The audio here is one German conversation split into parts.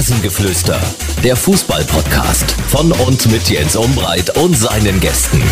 Rasengeflüster, der Fußball-Podcast von und mit Jens Umbreit und seinen Gästen.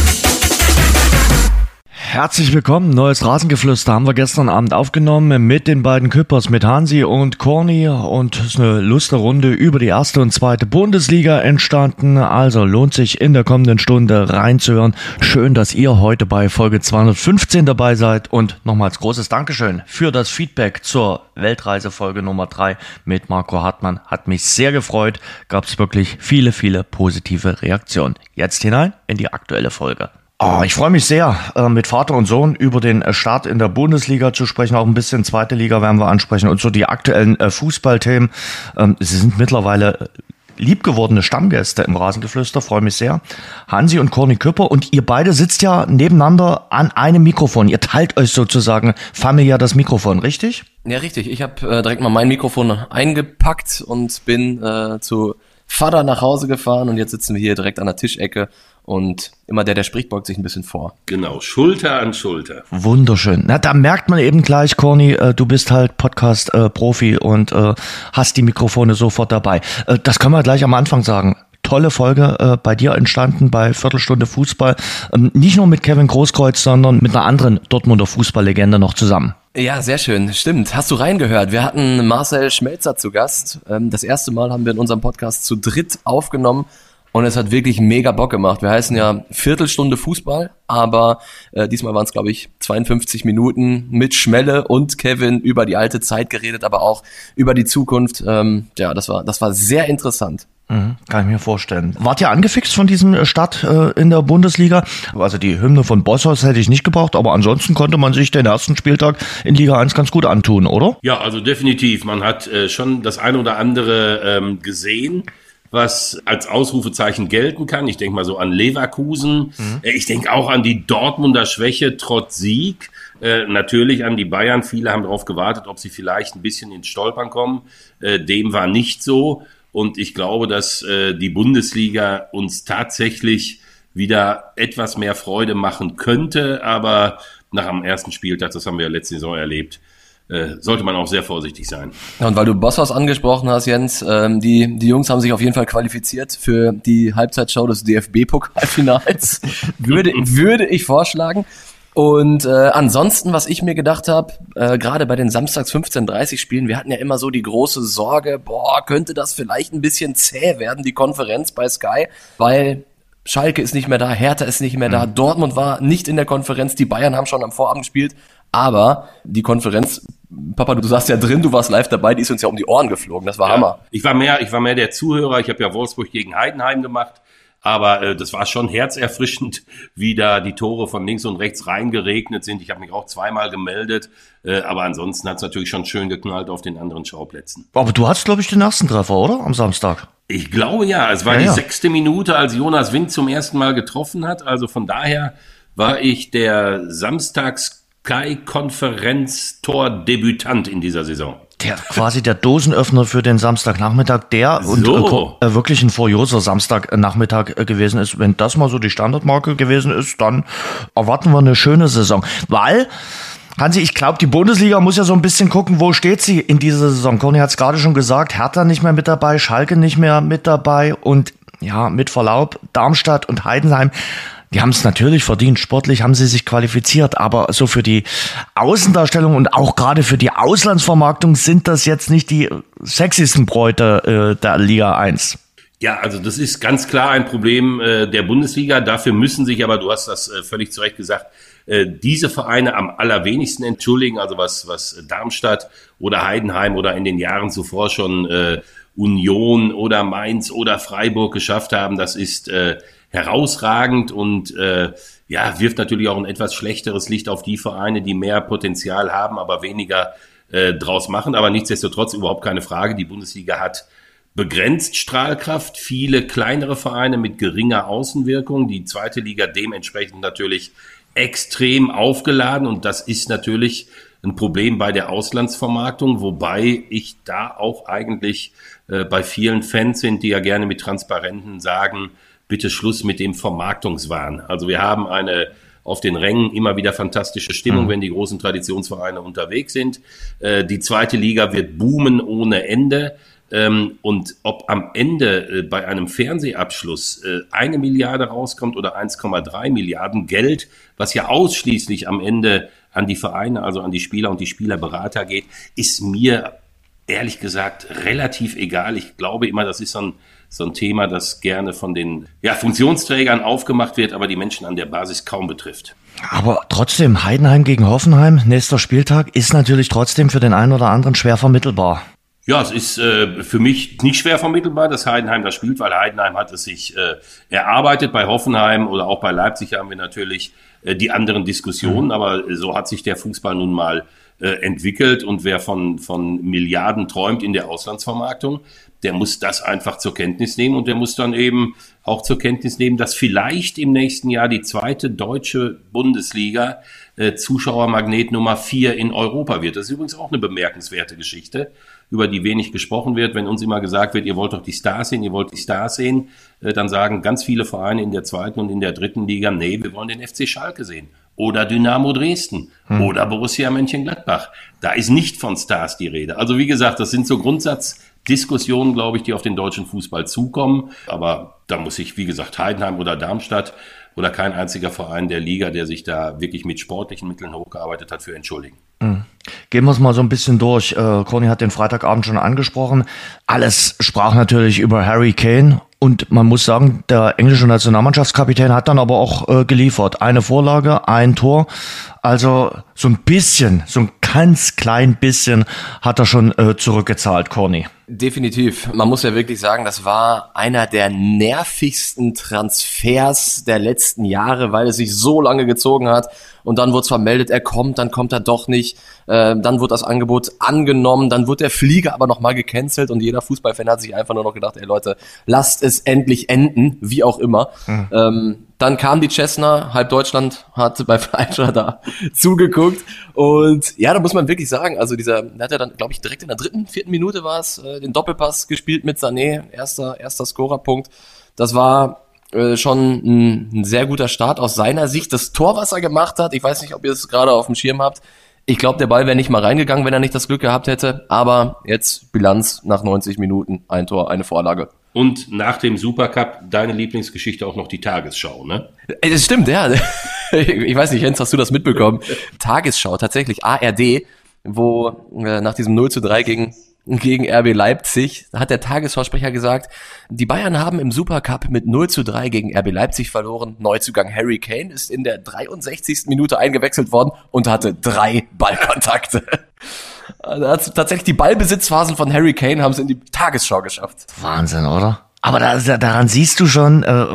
Herzlich willkommen, neues Rasengeflüster haben wir gestern Abend aufgenommen mit den beiden Küppers, mit Hansi und Corny und es ist eine lustige Runde über die erste und zweite Bundesliga entstanden, also lohnt sich in der kommenden Stunde reinzuhören. Schön, dass ihr heute bei Folge 215 dabei seid und nochmals großes Dankeschön für das Feedback zur Weltreisefolge Nummer 3 mit Marco Hartmann. Hat mich sehr gefreut, gab es wirklich viele, viele positive Reaktionen. Jetzt hinein in die aktuelle Folge. Oh, ich freue mich sehr, äh, mit Vater und Sohn über den äh, Start in der Bundesliga zu sprechen. Auch ein bisschen zweite Liga werden wir ansprechen und so die aktuellen äh, Fußballthemen. Ähm, sie sind mittlerweile liebgewordene Stammgäste im Rasengeflüster, freue mich sehr. Hansi und Corny Küpper und ihr beide sitzt ja nebeneinander an einem Mikrofon. Ihr teilt euch sozusagen familiär das Mikrofon, richtig? Ja, richtig. Ich habe äh, direkt mal mein Mikrofon eingepackt und bin äh, zu Vater nach Hause gefahren und jetzt sitzen wir hier direkt an der Tischecke und immer der, der spricht, beugt sich ein bisschen vor. Genau, Schulter an Schulter. Wunderschön. Na, da merkt man eben gleich, Corny, äh, du bist halt Podcast-Profi äh, und äh, hast die Mikrofone sofort dabei. Äh, das können wir gleich am Anfang sagen tolle Folge äh, bei dir entstanden bei Viertelstunde Fußball. Ähm, nicht nur mit Kevin Großkreuz, sondern mit einer anderen Dortmunder Fußballlegende noch zusammen. Ja, sehr schön. Stimmt. Hast du reingehört? Wir hatten Marcel Schmelzer zu Gast. Ähm, das erste Mal haben wir in unserem Podcast zu dritt aufgenommen und es hat wirklich mega Bock gemacht. Wir heißen ja Viertelstunde Fußball, aber äh, diesmal waren es, glaube ich, 52 Minuten mit Schmelle und Kevin über die alte Zeit geredet, aber auch über die Zukunft. Ähm, ja, das war, das war sehr interessant. Mhm, kann ich mir vorstellen. Wart ihr angefixt von diesem Start äh, in der Bundesliga? Also die Hymne von Bosshaus hätte ich nicht gebraucht, aber ansonsten konnte man sich den ersten Spieltag in Liga 1 ganz gut antun, oder? Ja, also definitiv. Man hat äh, schon das eine oder andere ähm, gesehen was als Ausrufezeichen gelten kann. Ich denke mal so an Leverkusen. Mhm. Ich denke auch an die Dortmunder Schwäche trotz Sieg. Äh, natürlich an die Bayern. Viele haben darauf gewartet, ob sie vielleicht ein bisschen ins Stolpern kommen. Äh, dem war nicht so. Und ich glaube, dass äh, die Bundesliga uns tatsächlich wieder etwas mehr Freude machen könnte. Aber nach dem ersten Spieltag, das haben wir ja letzte Saison erlebt, äh, sollte man auch sehr vorsichtig sein. Ja, und weil du Bosshaus angesprochen hast, Jens, ähm, die, die Jungs haben sich auf jeden Fall qualifiziert für die Halbzeitshow des DFB-Pokalfinals, würde, würde ich vorschlagen. Und äh, ansonsten, was ich mir gedacht habe, äh, gerade bei den Samstags 15.30 Spielen, wir hatten ja immer so die große Sorge, boah, könnte das vielleicht ein bisschen zäh werden, die Konferenz bei Sky, weil Schalke ist nicht mehr da, Hertha ist nicht mehr da, mhm. Dortmund war nicht in der Konferenz, die Bayern haben schon am Vorabend gespielt, aber die Konferenz Papa, du sagst ja drin, du warst live dabei, die ist uns ja um die Ohren geflogen. Das war ja, Hammer. Ich war mehr, ich war mehr der Zuhörer. Ich habe ja Wolfsburg gegen Heidenheim gemacht. Aber äh, das war schon herzerfrischend, wie da die Tore von links und rechts reingeregnet sind. Ich habe mich auch zweimal gemeldet. Äh, aber ansonsten hat es natürlich schon schön geknallt auf den anderen Schauplätzen. Aber du hast, glaube ich, den ersten Treffer, oder? Am Samstag. Ich glaube ja. Es war ja, die ja. sechste Minute, als Jonas Wind zum ersten Mal getroffen hat. Also von daher war ich der Samstags Sky-Konferenz-Tor-Debütant in dieser Saison. Der quasi der Dosenöffner für den Samstagnachmittag, der so. und äh, äh, wirklich ein furioser Samstagnachmittag äh, gewesen ist. Wenn das mal so die Standardmarke gewesen ist, dann erwarten wir eine schöne Saison. Weil, Hansi, ich glaube, die Bundesliga muss ja so ein bisschen gucken, wo steht sie in dieser Saison. Conny hat es gerade schon gesagt, Hertha nicht mehr mit dabei, Schalke nicht mehr mit dabei und ja, mit Verlaub, Darmstadt und Heidenheim die haben es natürlich verdient. Sportlich haben sie sich qualifiziert, aber so für die Außendarstellung und auch gerade für die Auslandsvermarktung sind das jetzt nicht die sexiesten Bräute äh, der Liga 1. Ja, also das ist ganz klar ein Problem äh, der Bundesliga. Dafür müssen sich aber, du hast das äh, völlig zu Recht gesagt, äh, diese Vereine am allerwenigsten entschuldigen. Also was, was Darmstadt oder Heidenheim oder in den Jahren zuvor schon äh, Union oder Mainz oder Freiburg geschafft haben, das ist äh, herausragend und äh, ja, wirft natürlich auch ein etwas schlechteres Licht auf die Vereine, die mehr Potenzial haben, aber weniger äh, draus machen. Aber nichtsdestotrotz überhaupt keine Frage. Die Bundesliga hat begrenzt Strahlkraft, viele kleinere Vereine mit geringer Außenwirkung, die zweite Liga dementsprechend natürlich extrem aufgeladen und das ist natürlich ein Problem bei der Auslandsvermarktung, wobei ich da auch eigentlich äh, bei vielen Fans sind, die ja gerne mit Transparenten sagen, bitte Schluss mit dem Vermarktungswahn. Also wir haben eine auf den Rängen immer wieder fantastische Stimmung, mhm. wenn die großen Traditionsvereine unterwegs sind. Äh, die zweite Liga wird boomen ohne Ende. Ähm, und ob am Ende äh, bei einem Fernsehabschluss äh, eine Milliarde rauskommt oder 1,3 Milliarden Geld, was ja ausschließlich am Ende an die Vereine, also an die Spieler und die Spielerberater geht, ist mir ehrlich gesagt relativ egal. Ich glaube immer, das ist so ein, so ein Thema, das gerne von den ja, Funktionsträgern aufgemacht wird, aber die Menschen an der Basis kaum betrifft. Aber trotzdem, Heidenheim gegen Hoffenheim, nächster Spieltag, ist natürlich trotzdem für den einen oder anderen schwer vermittelbar. Ja, es ist äh, für mich nicht schwer vermittelbar, dass Heidenheim das spielt, weil Heidenheim hat es sich äh, erarbeitet. Bei Hoffenheim oder auch bei Leipzig haben wir natürlich äh, die anderen Diskussionen, mhm. aber so hat sich der Fußball nun mal äh, entwickelt und wer von, von Milliarden träumt in der Auslandsvermarktung, der muss das einfach zur Kenntnis nehmen und der muss dann eben auch zur Kenntnis nehmen, dass vielleicht im nächsten Jahr die zweite deutsche Bundesliga äh, Zuschauermagnet Nummer vier in Europa wird. Das ist übrigens auch eine bemerkenswerte Geschichte, über die wenig gesprochen wird. Wenn uns immer gesagt wird, ihr wollt doch die Stars sehen, ihr wollt die Stars sehen, äh, dann sagen ganz viele Vereine in der zweiten und in der dritten Liga, nee, wir wollen den FC Schalke sehen oder Dynamo Dresden hm. oder Borussia Mönchengladbach. Da ist nicht von Stars die Rede. Also wie gesagt, das sind so Grundsatzdiskussionen, glaube ich, die auf den deutschen Fußball zukommen. Aber da muss sich, wie gesagt, Heidenheim oder Darmstadt oder kein einziger Verein der Liga, der sich da wirklich mit sportlichen Mitteln hochgearbeitet hat, für entschuldigen. Mhm. Gehen wir es mal so ein bisschen durch. Äh, Conny hat den Freitagabend schon angesprochen. Alles sprach natürlich über Harry Kane und man muss sagen, der englische Nationalmannschaftskapitän hat dann aber auch äh, geliefert. Eine Vorlage, ein Tor. Also so ein bisschen, so ein ganz klein bisschen hat er schon äh, zurückgezahlt, Corny. Definitiv. Man muss ja wirklich sagen, das war einer der nervigsten Transfers der letzten Jahre, weil es sich so lange gezogen hat. Und dann wurde es vermeldet, er kommt, dann kommt er doch nicht. Äh, dann wurde das Angebot angenommen, dann wurde der Flieger aber nochmal gecancelt und jeder Fußballfan hat sich einfach nur noch gedacht, ey Leute, lasst es endlich enden, wie auch immer. Mhm. Ähm, dann kam die Cessna, halb Deutschland hat bei Fleischer da zugeguckt. Und ja, da muss man wirklich sagen, also dieser, der hat ja dann, glaube ich, direkt in der dritten, vierten Minute war es, äh, den Doppelpass gespielt mit Sané, erster, erster Scorerpunkt. Das war äh, schon ein, ein sehr guter Start aus seiner Sicht. Das Tor, was er gemacht hat, ich weiß nicht, ob ihr es gerade auf dem Schirm habt, ich glaube, der Ball wäre nicht mal reingegangen, wenn er nicht das Glück gehabt hätte. Aber jetzt Bilanz nach 90 Minuten, ein Tor, eine Vorlage. Und nach dem Supercup deine Lieblingsgeschichte auch noch die Tagesschau, ne? Das stimmt, ja. Ich weiß nicht, Jens, hast du das mitbekommen? Tagesschau, tatsächlich ARD, wo äh, nach diesem 0 zu 3 gegen gegen RB Leipzig hat der Tagesschausprecher gesagt, die Bayern haben im Supercup mit 0 zu 3 gegen RB Leipzig verloren. Neuzugang Harry Kane ist in der 63. Minute eingewechselt worden und hatte drei Ballkontakte. Also tatsächlich die Ballbesitzphasen von Harry Kane haben es in die Tagesschau geschafft. Wahnsinn, oder? Aber da, daran siehst du schon, äh,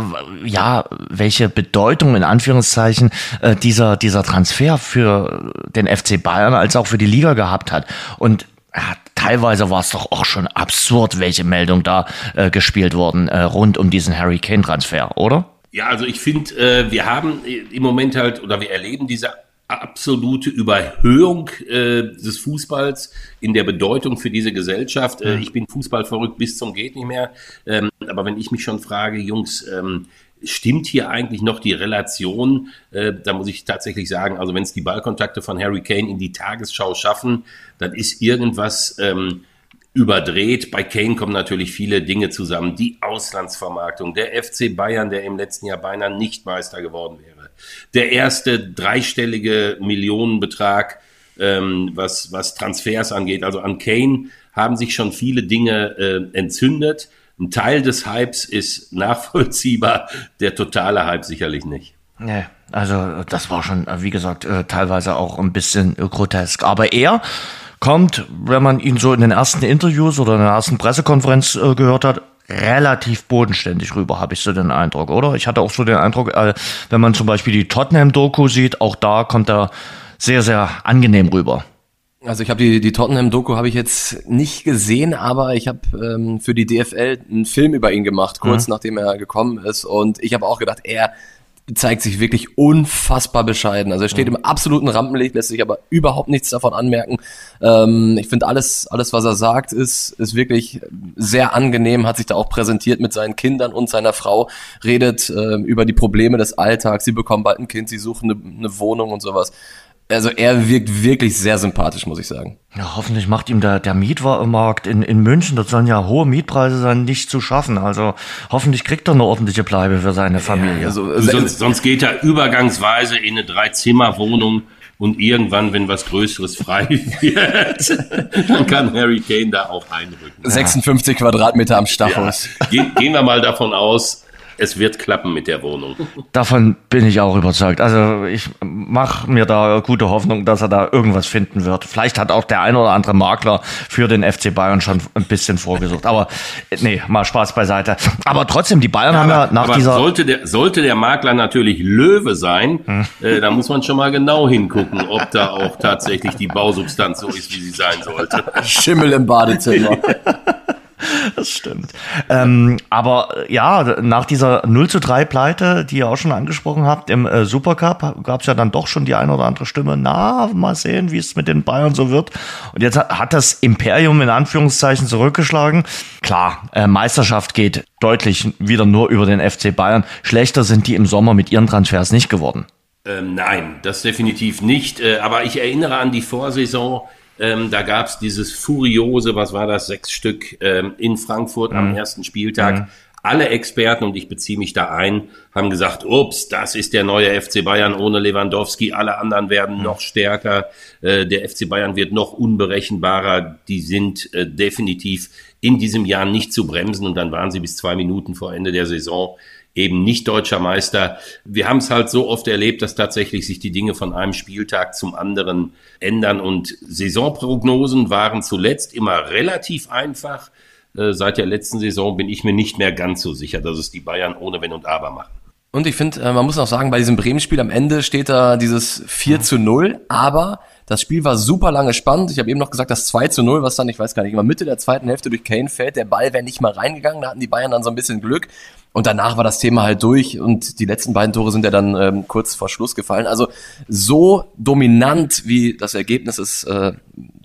ja, welche Bedeutung in Anführungszeichen äh, dieser dieser Transfer für den FC Bayern als auch für die Liga gehabt hat. Und ja, teilweise war es doch auch schon absurd, welche Meldung da äh, gespielt wurden äh, rund um diesen Harry Kane Transfer, oder? Ja, also ich finde, äh, wir haben im Moment halt oder wir erleben diese absolute Überhöhung äh, des Fußballs in der Bedeutung für diese Gesellschaft. Äh, ich bin Fußball verrückt bis zum geht nicht mehr. Ähm, aber wenn ich mich schon frage, Jungs, ähm, stimmt hier eigentlich noch die Relation? Äh, da muss ich tatsächlich sagen, also wenn es die Ballkontakte von Harry Kane in die Tagesschau schaffen, dann ist irgendwas ähm, überdreht. Bei Kane kommen natürlich viele Dinge zusammen. Die Auslandsvermarktung, der FC Bayern, der im letzten Jahr beinahe nicht Meister geworden wäre. Der erste dreistellige Millionenbetrag, ähm, was, was Transfers angeht. Also an Kane haben sich schon viele Dinge äh, entzündet. Ein Teil des Hypes ist nachvollziehbar, der totale Hype sicherlich nicht. Nee, also das war schon, wie gesagt, äh, teilweise auch ein bisschen grotesk. Aber er kommt, wenn man ihn so in den ersten Interviews oder in der ersten Pressekonferenz äh, gehört hat, relativ bodenständig rüber, habe ich so den Eindruck, oder? Ich hatte auch so den Eindruck, äh, wenn man zum Beispiel die Tottenham-Doku sieht, auch da kommt er sehr, sehr angenehm rüber. Also ich habe die, die Tottenham-Doku habe ich jetzt nicht gesehen, aber ich habe ähm, für die DFL einen Film über ihn gemacht, kurz mhm. nachdem er gekommen ist. Und ich habe auch gedacht, er zeigt sich wirklich unfassbar bescheiden. Also er steht mhm. im absoluten Rampenlicht, lässt sich aber überhaupt nichts davon anmerken. Ähm, ich finde alles, alles, was er sagt, ist, ist wirklich sehr angenehm, hat sich da auch präsentiert mit seinen Kindern und seiner Frau, redet äh, über die Probleme des Alltags, sie bekommen bald ein Kind, sie suchen eine, eine Wohnung und sowas Also er wirkt wirklich sehr sympathisch, muss ich sagen. Ja, hoffentlich macht ihm der, der Mietmarkt in, in München, das sollen ja hohe Mietpreise sein, nicht zu schaffen. Also hoffentlich kriegt er eine ordentliche Bleibe für seine Familie. Ja, also, sonst, sonst geht er übergangsweise in eine Dreizimmerwohnung und irgendwann, wenn was Größeres frei wird, dann kann Harry Kane da auch einrücken. 56 Quadratmeter am Stachus. Ja. Gehen wir mal davon aus, es wird klappen mit der Wohnung. Davon bin ich auch überzeugt. Also ich mache mir da gute Hoffnung, dass er da irgendwas finden wird. Vielleicht hat auch der ein oder andere Makler für den FC Bayern schon ein bisschen vorgesucht. Aber nee, mal Spaß beiseite. Aber trotzdem, die Bayern ja, haben ja nach dieser... Sollte der, sollte der Makler natürlich Löwe sein, hm. äh, da muss man schon mal genau hingucken, ob da auch tatsächlich die Bausubstanz so ist, wie sie sein sollte. Schimmel im Badezimmer. Das stimmt. Ähm, aber ja, nach dieser 0 zu 3 Pleite, die ihr auch schon angesprochen habt, im äh, Supercup gab es ja dann doch schon die eine oder andere Stimme, na, mal sehen, wie es mit den Bayern so wird. Und jetzt hat, hat das Imperium in Anführungszeichen zurückgeschlagen. Klar, äh, Meisterschaft geht deutlich wieder nur über den FC Bayern. Schlechter sind die im Sommer mit ihren Transfers nicht geworden. Ähm, nein, das definitiv nicht. Äh, aber ich erinnere an die Vorsaison ähm, da gab es dieses furiose, was war das, sechs Stück ähm, in Frankfurt mhm. am ersten Spieltag. Mhm. Alle Experten, und ich beziehe mich da ein, haben gesagt, ups, das ist der neue FC Bayern ohne Lewandowski, alle anderen werden mhm. noch stärker, äh, der FC Bayern wird noch unberechenbarer, die sind äh, definitiv in diesem Jahr nicht zu bremsen und dann waren sie bis zwei Minuten vor Ende der Saison eben nicht deutscher Meister. Wir haben es halt so oft erlebt, dass tatsächlich sich die Dinge von einem Spieltag zum anderen ändern und Saisonprognosen waren zuletzt immer relativ einfach. Äh, seit der letzten Saison bin ich mir nicht mehr ganz so sicher, dass es die Bayern ohne Wenn und Aber machen. Und ich finde, äh, man muss auch sagen, bei diesem Bremen-Spiel am Ende steht da dieses 4 zu 0, aber das Spiel war super lange spannend. Ich habe eben noch gesagt, das 2 zu 0, was dann, ich weiß gar nicht, immer Mitte der zweiten Hälfte durch Kane fällt. Der Ball wäre nicht mal reingegangen, da hatten die Bayern dann so ein bisschen Glück. Und danach war das Thema halt durch und die letzten beiden Tore sind ja dann ähm, kurz vor Schluss gefallen. Also so dominant, wie das Ergebnis es äh,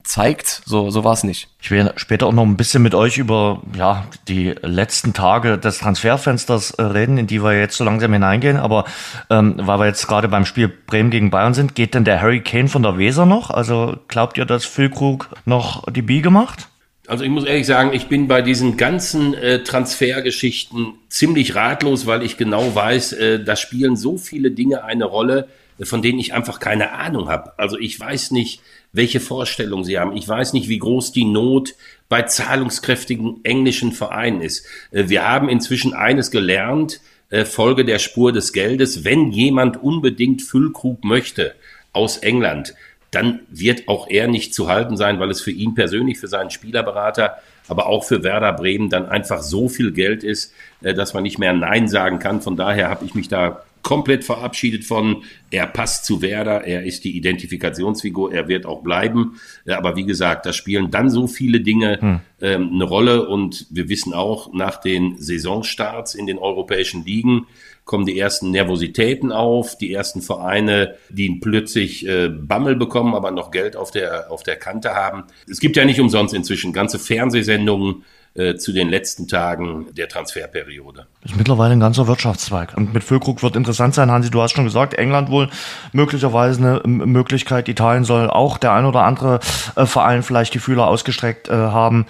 zeigt, so, so war es nicht. Ich will später auch noch ein bisschen mit euch über ja, die letzten Tage des Transferfensters äh, reden, in die wir jetzt so langsam hineingehen. Aber ähm, weil wir jetzt gerade beim Spiel Bremen gegen Bayern sind, geht denn der Harry Kane von der Weser noch? Also glaubt ihr, dass Füllkrug noch die Biege macht? Also ich muss ehrlich sagen, ich bin bei diesen ganzen äh, Transfergeschichten ziemlich ratlos, weil ich genau weiß, äh, da spielen so viele Dinge eine Rolle, von denen ich einfach keine Ahnung habe. Also ich weiß nicht, welche Vorstellungen sie haben. Ich weiß nicht, wie groß die Not bei zahlungskräftigen englischen Vereinen ist. Äh, wir haben inzwischen eines gelernt, äh, Folge der Spur des Geldes, wenn jemand unbedingt Füllkrug möchte aus England, dann wird auch er nicht zu halten sein, weil es für ihn persönlich, für seinen Spielerberater, aber auch für Werder Bremen dann einfach so viel Geld ist, äh, dass man nicht mehr Nein sagen kann. Von daher habe ich mich da komplett verabschiedet von, er passt zu Werder, er ist die Identifikationsfigur, er wird auch bleiben. Aber wie gesagt, da spielen dann so viele Dinge hm. ähm, eine Rolle und wir wissen auch, nach den Saisonstarts in den europäischen Ligen kommen die ersten Nervositäten auf, die ersten Vereine, die plötzlich äh, Bammel bekommen, aber noch Geld auf der, auf der Kante haben. Es gibt ja nicht umsonst inzwischen ganze Fernsehsendungen, äh, zu den letzten Tagen der Transferperiode. Das ist mittlerweile ein ganzer Wirtschaftszweig. Und mit Füllkrug wird interessant sein, Hansi, du hast schon gesagt, England wohl möglicherweise eine Möglichkeit, Italien soll auch der ein oder andere äh, Verein vielleicht die Fühler ausgestreckt äh, haben.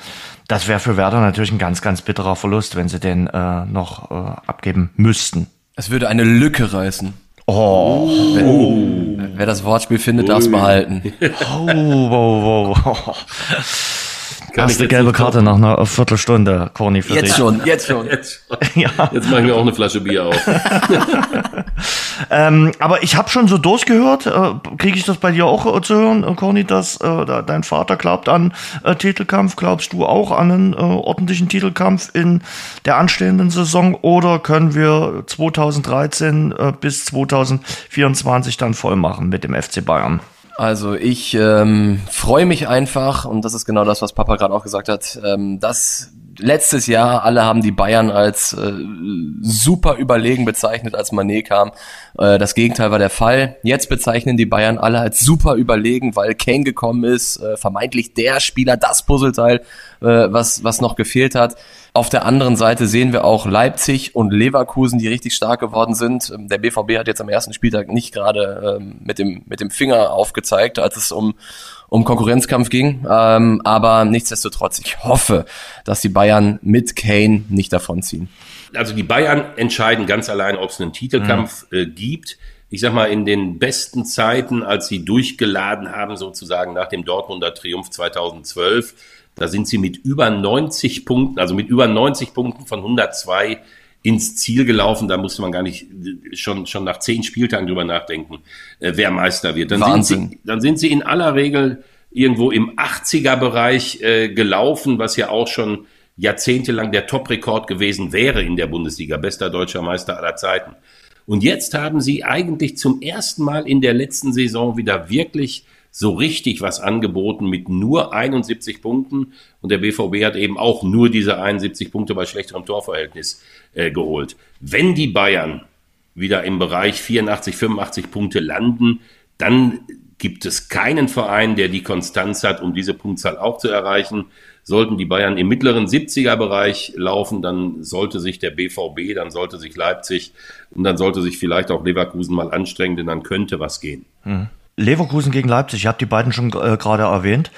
Das wäre für Werder natürlich ein ganz, ganz bitterer Verlust, wenn sie den äh, noch äh, abgeben müssten. Es würde eine Lücke reißen. Oh. Wer, oh. wer das Wortspiel findet, darf es behalten. Oh, wow, wow, Erste gelbe Karte nach einer Viertelstunde, Corny, für jetzt dich. Schon, jetzt schon, jetzt schon. ja. Jetzt machen wir auch eine Flasche Bier auf. ähm, aber ich habe schon so durchgehört, äh, kriege ich das bei dir auch äh, zu hören, äh, Corny, dass äh, dein Vater glaubt an äh, Titelkampf. Glaubst du auch an einen äh, ordentlichen Titelkampf in der anstehenden Saison oder können wir 2013 äh, bis 2024 dann voll machen mit dem FC Bayern? Also ich ähm, freue mich einfach, und das ist genau das, was Papa gerade auch gesagt hat, ähm, dass letztes Jahr, alle haben die Bayern als äh, super überlegen bezeichnet, als Manet kam. Äh, das Gegenteil war der Fall. Jetzt bezeichnen die Bayern alle als super überlegen, weil Kane gekommen ist, äh, vermeintlich der Spieler, das Puzzleteil, äh, was, was noch gefehlt hat. Auf der anderen Seite sehen wir auch Leipzig und Leverkusen, die richtig stark geworden sind. Ähm, der BVB hat jetzt am ersten Spieltag nicht gerade ähm, mit, dem, mit dem Finger aufgezeigt, als es um, um Konkurrenzkampf ging. Ähm, aber nichtsdestotrotz, ich hoffe, dass die Bayern mit Kane nicht davonziehen. Also die Bayern entscheiden ganz allein, ob es einen Titelkampf mhm. äh, gibt. Ich sag mal, in den besten Zeiten, als sie durchgeladen haben, sozusagen nach dem Dortmunder Triumph 2012, da sind sie mit über 90 Punkten, also mit über 90 Punkten von 102 ins Ziel gelaufen. Da musste man gar nicht schon, schon nach zehn Spieltagen drüber nachdenken, äh, wer Meister wird. Dann Wahnsinn. sind, sie, dann sind sie in aller Regel irgendwo im 80er-Bereich äh, gelaufen, was ja auch schon jahrzehntelang der Top-Rekord gewesen wäre in der Bundesliga. Bester deutscher Meister aller Zeiten. Und jetzt haben sie eigentlich zum ersten Mal in der letzten Saison wieder wirklich so richtig was angeboten mit nur 71 Punkten. Und der BVB hat eben auch nur diese 71 Punkte bei schlechterem Torverhältnis äh, geholt. Wenn die Bayern wieder im Bereich 84, 85 Punkte landen, dann gibt es keinen Verein, der die Konstanz hat, um diese Punktzahl auch zu erreichen. Sollten die Bayern im mittleren 70er Bereich laufen, dann sollte sich der BVB, dann sollte sich Leipzig und dann sollte sich vielleicht auch Leverkusen mal anstrengen, denn dann könnte was gehen. Mhm. Leverkusen gegen Leipzig, ich habe die beiden schon äh, gerade erwähnt.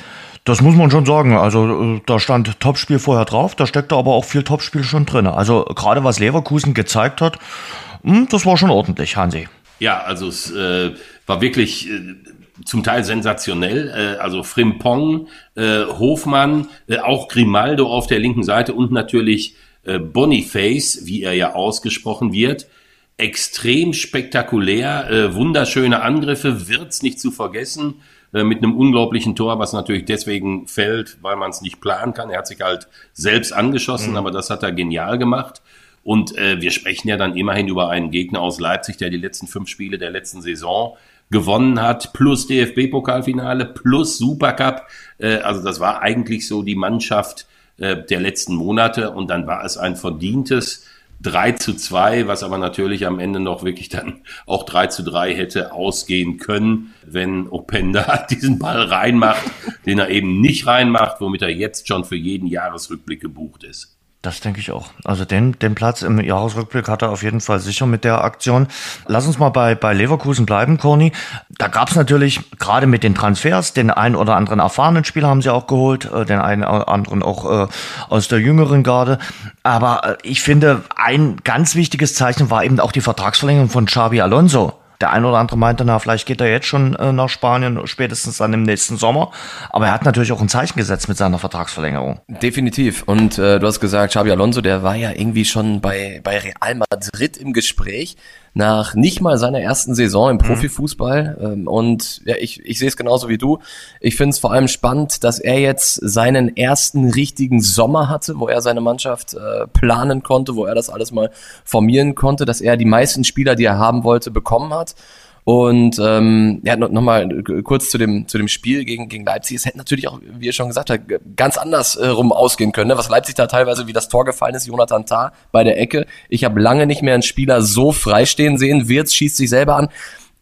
Das muss man schon sagen. Also äh, da stand Topspiel vorher drauf, da steckte aber auch viel Topspiel schon drin. Also gerade was Leverkusen gezeigt hat, hm, das war schon ordentlich, Hansi. Ja, also es äh, war wirklich äh, zum Teil sensationell. Äh, also Frimpong, äh, Hofmann, äh, auch Grimaldo auf der linken Seite und natürlich äh, Boniface, wie er ja ausgesprochen wird extrem spektakulär, äh, wunderschöne Angriffe, wird's nicht zu vergessen, äh, mit einem unglaublichen Tor, was natürlich deswegen fällt, weil man es nicht planen kann. Er hat sich halt selbst angeschossen, mhm. aber das hat er genial gemacht. Und äh, wir sprechen ja dann immerhin über einen Gegner aus Leipzig, der die letzten fünf Spiele der letzten Saison gewonnen hat, plus DFB-Pokalfinale, plus Supercup. Äh, also das war eigentlich so die Mannschaft äh, der letzten Monate und dann war es ein verdientes 3 zu 2, was aber natürlich am Ende noch wirklich dann auch 3 zu 3 hätte ausgehen können, wenn Openda diesen Ball reinmacht, den er eben nicht reinmacht, womit er jetzt schon für jeden Jahresrückblick gebucht ist. Das denke ich auch. Also den, den Platz im Jahresrückblick hat er auf jeden Fall sicher mit der Aktion. Lass uns mal bei, bei Leverkusen bleiben, Corny. Da gab es natürlich gerade mit den Transfers den einen oder anderen erfahrenen Spieler haben sie auch geholt, äh, den einen oder anderen auch äh, aus der jüngeren Garde. Aber äh, ich finde, ein ganz wichtiges Zeichen war eben auch die Vertragsverlängerung von Xabi Alonso. Der eine oder andere meinte, na, vielleicht geht er jetzt schon äh, nach Spanien, spätestens dann im nächsten Sommer. Aber er hat natürlich auch ein Zeichen gesetzt mit seiner Vertragsverlängerung. Definitiv. Und äh, du hast gesagt, Xabi Alonso, der war ja irgendwie schon bei, bei Real Madrid im Gespräch nach nicht mal seiner ersten Saison im mhm. Profifußball. Mhm. Und ja, ich, ich sehe es genauso wie du. Ich finde es vor allem spannend, dass er jetzt seinen ersten richtigen Sommer hatte, wo er seine Mannschaft äh, planen konnte, wo er das alles mal formieren konnte, dass er die meisten Spieler, die er haben wollte, bekommen hat. Und ähm, ja, nochmal noch kurz zu dem, zu dem Spiel gegen, gegen Leipzig. Es hätte natürlich auch, wie ihr schon gesagt habt, ganz anders äh, rum ausgehen können. Ne? Was Leipzig da teilweise, wie das Tor gefallen ist, Jonathan Tah bei der Ecke. Ich habe lange nicht mehr einen Spieler so freistehen sehen. Wirtz schießt sich selber an.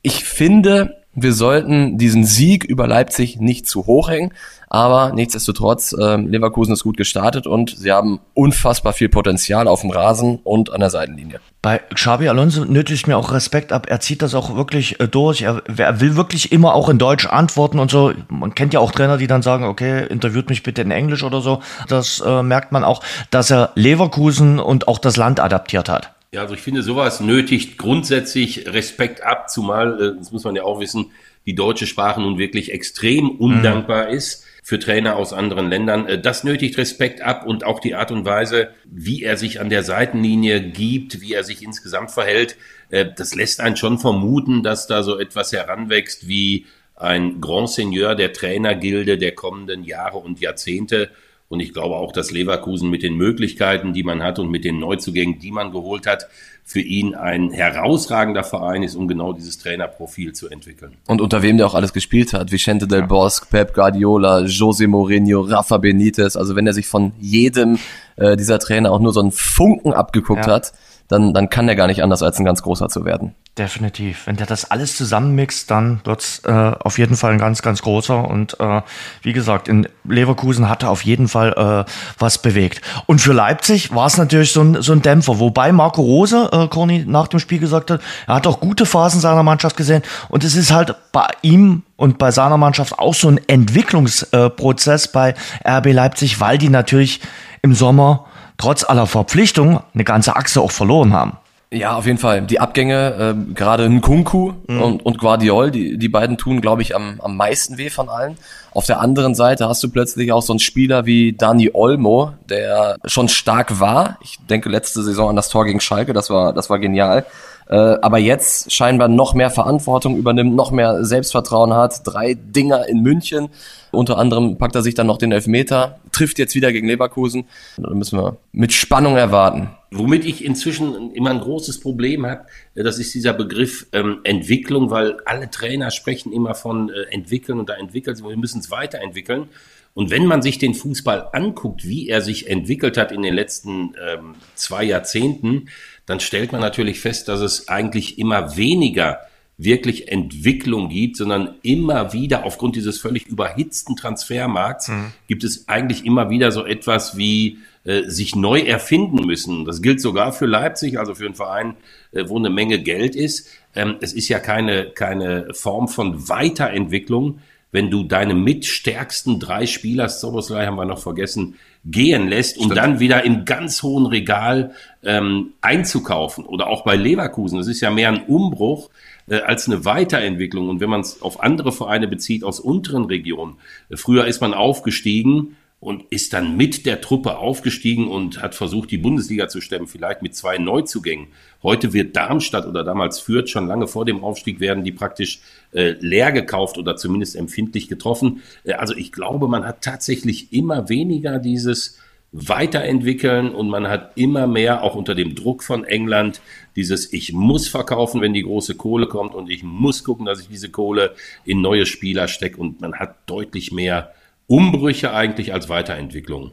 Ich finde, wir sollten diesen Sieg über Leipzig nicht zu hoch hängen, aber nichtsdestotrotz, äh, Leverkusen ist gut gestartet und sie haben unfassbar viel Potenzial auf dem Rasen und an der Seitenlinie. Bei Xabi Alonso nötigt mir auch Respekt ab. Er zieht das auch wirklich äh, durch. Er, er, will wirklich immer auch in Deutsch antworten und so. Man kennt ja auch Trainer, die dann sagen, okay, interviewt mich bitte in Englisch oder so. Das äh, merkt man auch, dass er Leverkusen und auch das Land adaptiert hat. Ja, also ich finde, sowas nötigt grundsätzlich Respekt ab, zumal, äh, das muss man ja auch wissen, die deutsche Sprache nun wirklich extrem undankbar mhm. ist für Trainer aus anderen Ländern. Äh, das nötigt Respekt ab und auch die Art und Weise, wie er sich an der Seitenlinie gibt, wie er sich insgesamt verhält, äh, das lässt einen schon vermuten, dass da so etwas heranwächst wie ein Grand Seigneur der Trainergilde der kommenden Jahre und Jahrzehnte Und ich glaube auch, dass Leverkusen mit den Möglichkeiten, die man hat und mit den Neuzugängen, die man geholt hat, für ihn ein herausragender Verein ist, um genau dieses Trainerprofil zu entwickeln. Und unter wem der auch alles gespielt hat. Vicente del Bosque, Pep Guardiola, Jose Mourinho, Rafa Benitez. Also wenn er sich von jedem äh, dieser Trainer auch nur so einen Funken abgeguckt ja. hat, dann, dann kann der gar nicht anders, als ein ganz großer zu werden. Definitiv. Wenn der das alles zusammenmixt, dann wird's äh, auf jeden Fall ein ganz, ganz großer. Und äh, wie gesagt, in Leverkusen hat er auf jeden Fall äh, was bewegt. Und für Leipzig war es natürlich so ein, so ein Dämpfer. Wobei Marco Rose, äh, Corny, nach dem Spiel gesagt hat, er hat auch gute Phasen seiner Mannschaft gesehen. Und es ist halt bei ihm und bei seiner Mannschaft auch so ein Entwicklungsprozess bei RB Leipzig, weil die natürlich im Sommer trotz aller Verpflichtungen eine ganze Achse auch verloren haben. Ja, auf jeden Fall. Die Abgänge, äh, gerade Nkunku mhm. und, und Guardiol, die, die beiden tun, glaube ich, am, am meisten weh von allen. Auf der anderen Seite hast du plötzlich auch so einen Spieler wie Dani Olmo, der schon stark war. Ich denke letzte Saison an das Tor gegen Schalke, das war, das war genial. Äh, aber jetzt scheinbar noch mehr Verantwortung übernimmt, noch mehr Selbstvertrauen hat. Drei Dinger in München. Unter anderem packt er sich dann noch den Elfmeter, trifft jetzt wieder gegen Leverkusen. Da müssen wir mit Spannung erwarten. Womit ich inzwischen immer ein großes Problem habe, äh, das ist dieser Begriff ähm, Entwicklung, weil alle Trainer sprechen immer von äh, entwickeln und da entwickelt sich, wir müssen es weiterentwickeln. Und wenn man sich den Fußball anguckt, wie er sich entwickelt hat in den letzten ähm, zwei Jahrzehnten, dann stellt man natürlich fest, dass es eigentlich immer weniger wirklich Entwicklung gibt, sondern immer wieder aufgrund dieses völlig überhitzten Transfermarkts mhm. gibt es eigentlich immer wieder so etwas wie äh, sich neu erfinden müssen. Das gilt sogar für Leipzig, also für einen Verein, äh, wo eine Menge Geld ist. Ähm, es ist ja keine, keine Form von Weiterentwicklung, wenn du deine mitstärksten drei Spieler, Soboslai haben wir noch vergessen, gehen lässt, um Stimmt. dann wieder im ganz hohen Regal ähm, einzukaufen. Oder auch bei Leverkusen. Das ist ja mehr ein Umbruch äh, als eine Weiterentwicklung. Und wenn man es auf andere Vereine bezieht aus unteren Regionen, äh, früher ist man aufgestiegen und ist dann mit der Truppe aufgestiegen und hat versucht, die Bundesliga zu stemmen, vielleicht mit zwei Neuzugängen. Heute wird Darmstadt oder damals Fürth schon lange vor dem Aufstieg werden die praktisch äh, leer gekauft oder zumindest empfindlich getroffen. Äh, also ich glaube, man hat tatsächlich immer weniger dieses weiterentwickeln und man hat immer mehr, auch unter dem Druck von England, dieses Ich muss verkaufen, wenn die große Kohle kommt und ich muss gucken, dass ich diese Kohle in neue Spieler stecke und man hat deutlich mehr Umbrüche eigentlich als Weiterentwicklung.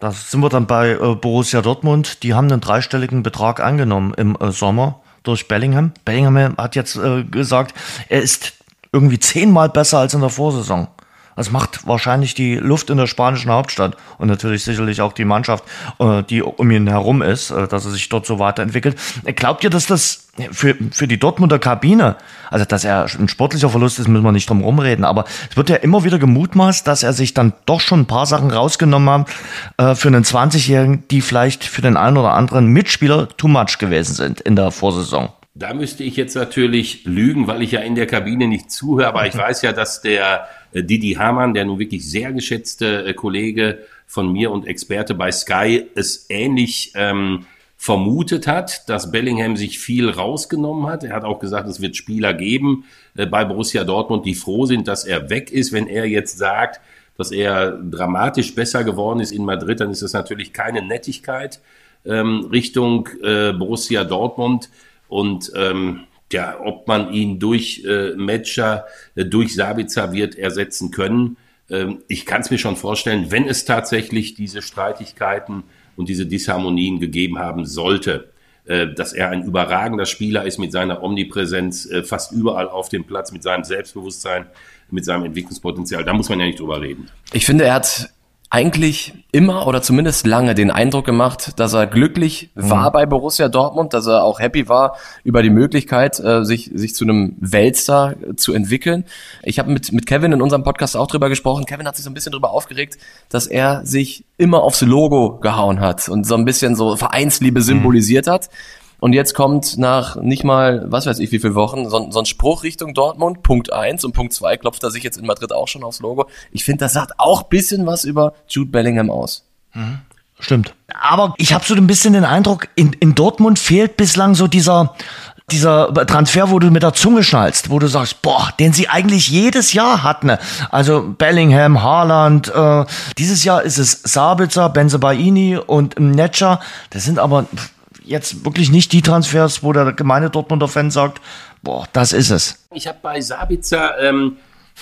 Da sind wir dann bei äh, Borussia Dortmund. Die haben einen dreistelligen Betrag angenommen im äh, Sommer durch Bellingham. Bellingham hat jetzt äh, gesagt, er ist irgendwie zehnmal besser als in der Vorsaison. Das macht wahrscheinlich die Luft in der spanischen Hauptstadt und natürlich sicherlich auch die Mannschaft, äh, die um ihn herum ist, äh, dass er sich dort so weiterentwickelt. Glaubt ihr, dass das für, für die Dortmunder Kabine, also dass er ein sportlicher Verlust ist, müssen wir nicht drum rumreden, aber es wird ja immer wieder gemutmaßt, dass er sich dann doch schon ein paar Sachen rausgenommen hat äh, für einen 20-Jährigen, die vielleicht für den einen oder anderen Mitspieler too much gewesen sind in der Vorsaison. Da müsste ich jetzt natürlich lügen, weil ich ja in der Kabine nicht zuhöre, aber ich weiß ja, dass der äh, Didi Hamann, der nun wirklich sehr geschätzte äh, Kollege von mir und Experte bei Sky, es ähnlich ähm, vermutet hat, dass Bellingham sich viel rausgenommen hat. Er hat auch gesagt, es wird Spieler geben äh, bei Borussia Dortmund, die froh sind, dass er weg ist. Wenn er jetzt sagt, dass er dramatisch besser geworden ist in Madrid, dann ist das natürlich keine Nettigkeit ähm, Richtung äh, Borussia Dortmund. Und ähm, ja, ob man ihn durch äh, Matcher, äh, durch Sabitzer wird ersetzen können. Ähm, ich kann es mir schon vorstellen, wenn es tatsächlich diese Streitigkeiten und diese Disharmonien gegeben haben sollte, äh, dass er ein überragender Spieler ist mit seiner Omnipräsenz äh, fast überall auf dem Platz, mit seinem Selbstbewusstsein, mit seinem Entwicklungspotenzial. Da muss man ja nicht drüber reden. Ich finde, er hat eigentlich immer oder zumindest lange den Eindruck gemacht, dass er glücklich mhm. war bei Borussia Dortmund, dass er auch happy war über die Möglichkeit, äh, sich, sich zu einem Weltstar zu entwickeln. Ich habe mit, mit Kevin in unserem Podcast auch drüber gesprochen. Kevin hat sich so ein bisschen drüber aufgeregt, dass er sich immer aufs Logo gehauen hat und so ein bisschen so Vereinsliebe symbolisiert mhm. hat. Und jetzt kommt nach nicht mal, was weiß ich, wie viele Wochen, so, so ein Spruch Richtung Dortmund, Punkt eins und Punkt zwei klopft er sich jetzt in Madrid auch schon aufs Logo. Ich finde, das sagt auch bisschen was über Jude Bellingham aus. Mhm. Stimmt. Aber ich habe so ein bisschen den Eindruck, in, in Dortmund fehlt bislang so dieser dieser Transfer, wo du mit der Zunge schnallst, wo du sagst, boah, den sie eigentlich jedes Jahr hatten. Also Bellingham, Haaland, äh, dieses Jahr ist es Sabitzer, Benzebaini und Netscher. Das sind aber jetzt wirklich nicht die Transfers, wo der gemeine Dortmunder Fan sagt, boah, das ist es. Ich habe bei Sabitzer ähm,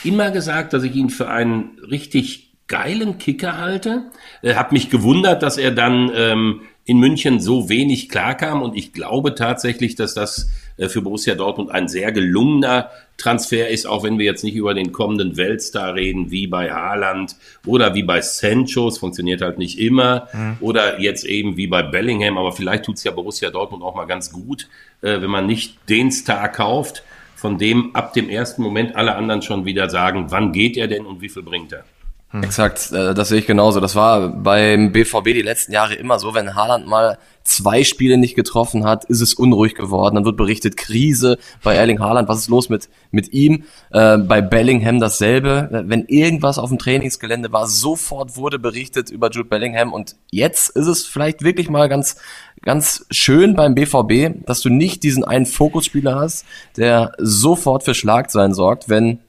immer gesagt, dass ich ihn für einen richtig geilen Kicker halte. Äh, habe mich gewundert, dass er dann ähm, in München so wenig klarkam und ich glaube tatsächlich, dass das für Borussia Dortmund ein sehr gelungener Transfer ist, auch wenn wir jetzt nicht über den kommenden Weltstar reden, wie bei Haaland oder wie bei Sancho, es funktioniert halt nicht immer, mhm. oder jetzt eben wie bei Bellingham, aber vielleicht tut's ja Borussia Dortmund auch mal ganz gut, äh, wenn man nicht den Star kauft, von dem ab dem ersten Moment alle anderen schon wieder sagen, wann geht er denn und wie viel bringt er. Hm. Exakt, äh, das sehe ich genauso. Das war beim BVB die letzten Jahre immer so, wenn Haaland mal zwei Spiele nicht getroffen hat, ist es unruhig geworden. Dann wird berichtet, Krise bei Erling Haaland, was ist los mit, mit ihm? Äh, bei Bellingham dasselbe. Wenn irgendwas auf dem Trainingsgelände war, sofort wurde berichtet über Jude Bellingham und jetzt ist es vielleicht wirklich mal ganz, ganz schön beim BVB, dass du nicht diesen einen Fokusspieler hast, der sofort für Schlagzeilen sorgt, wenn,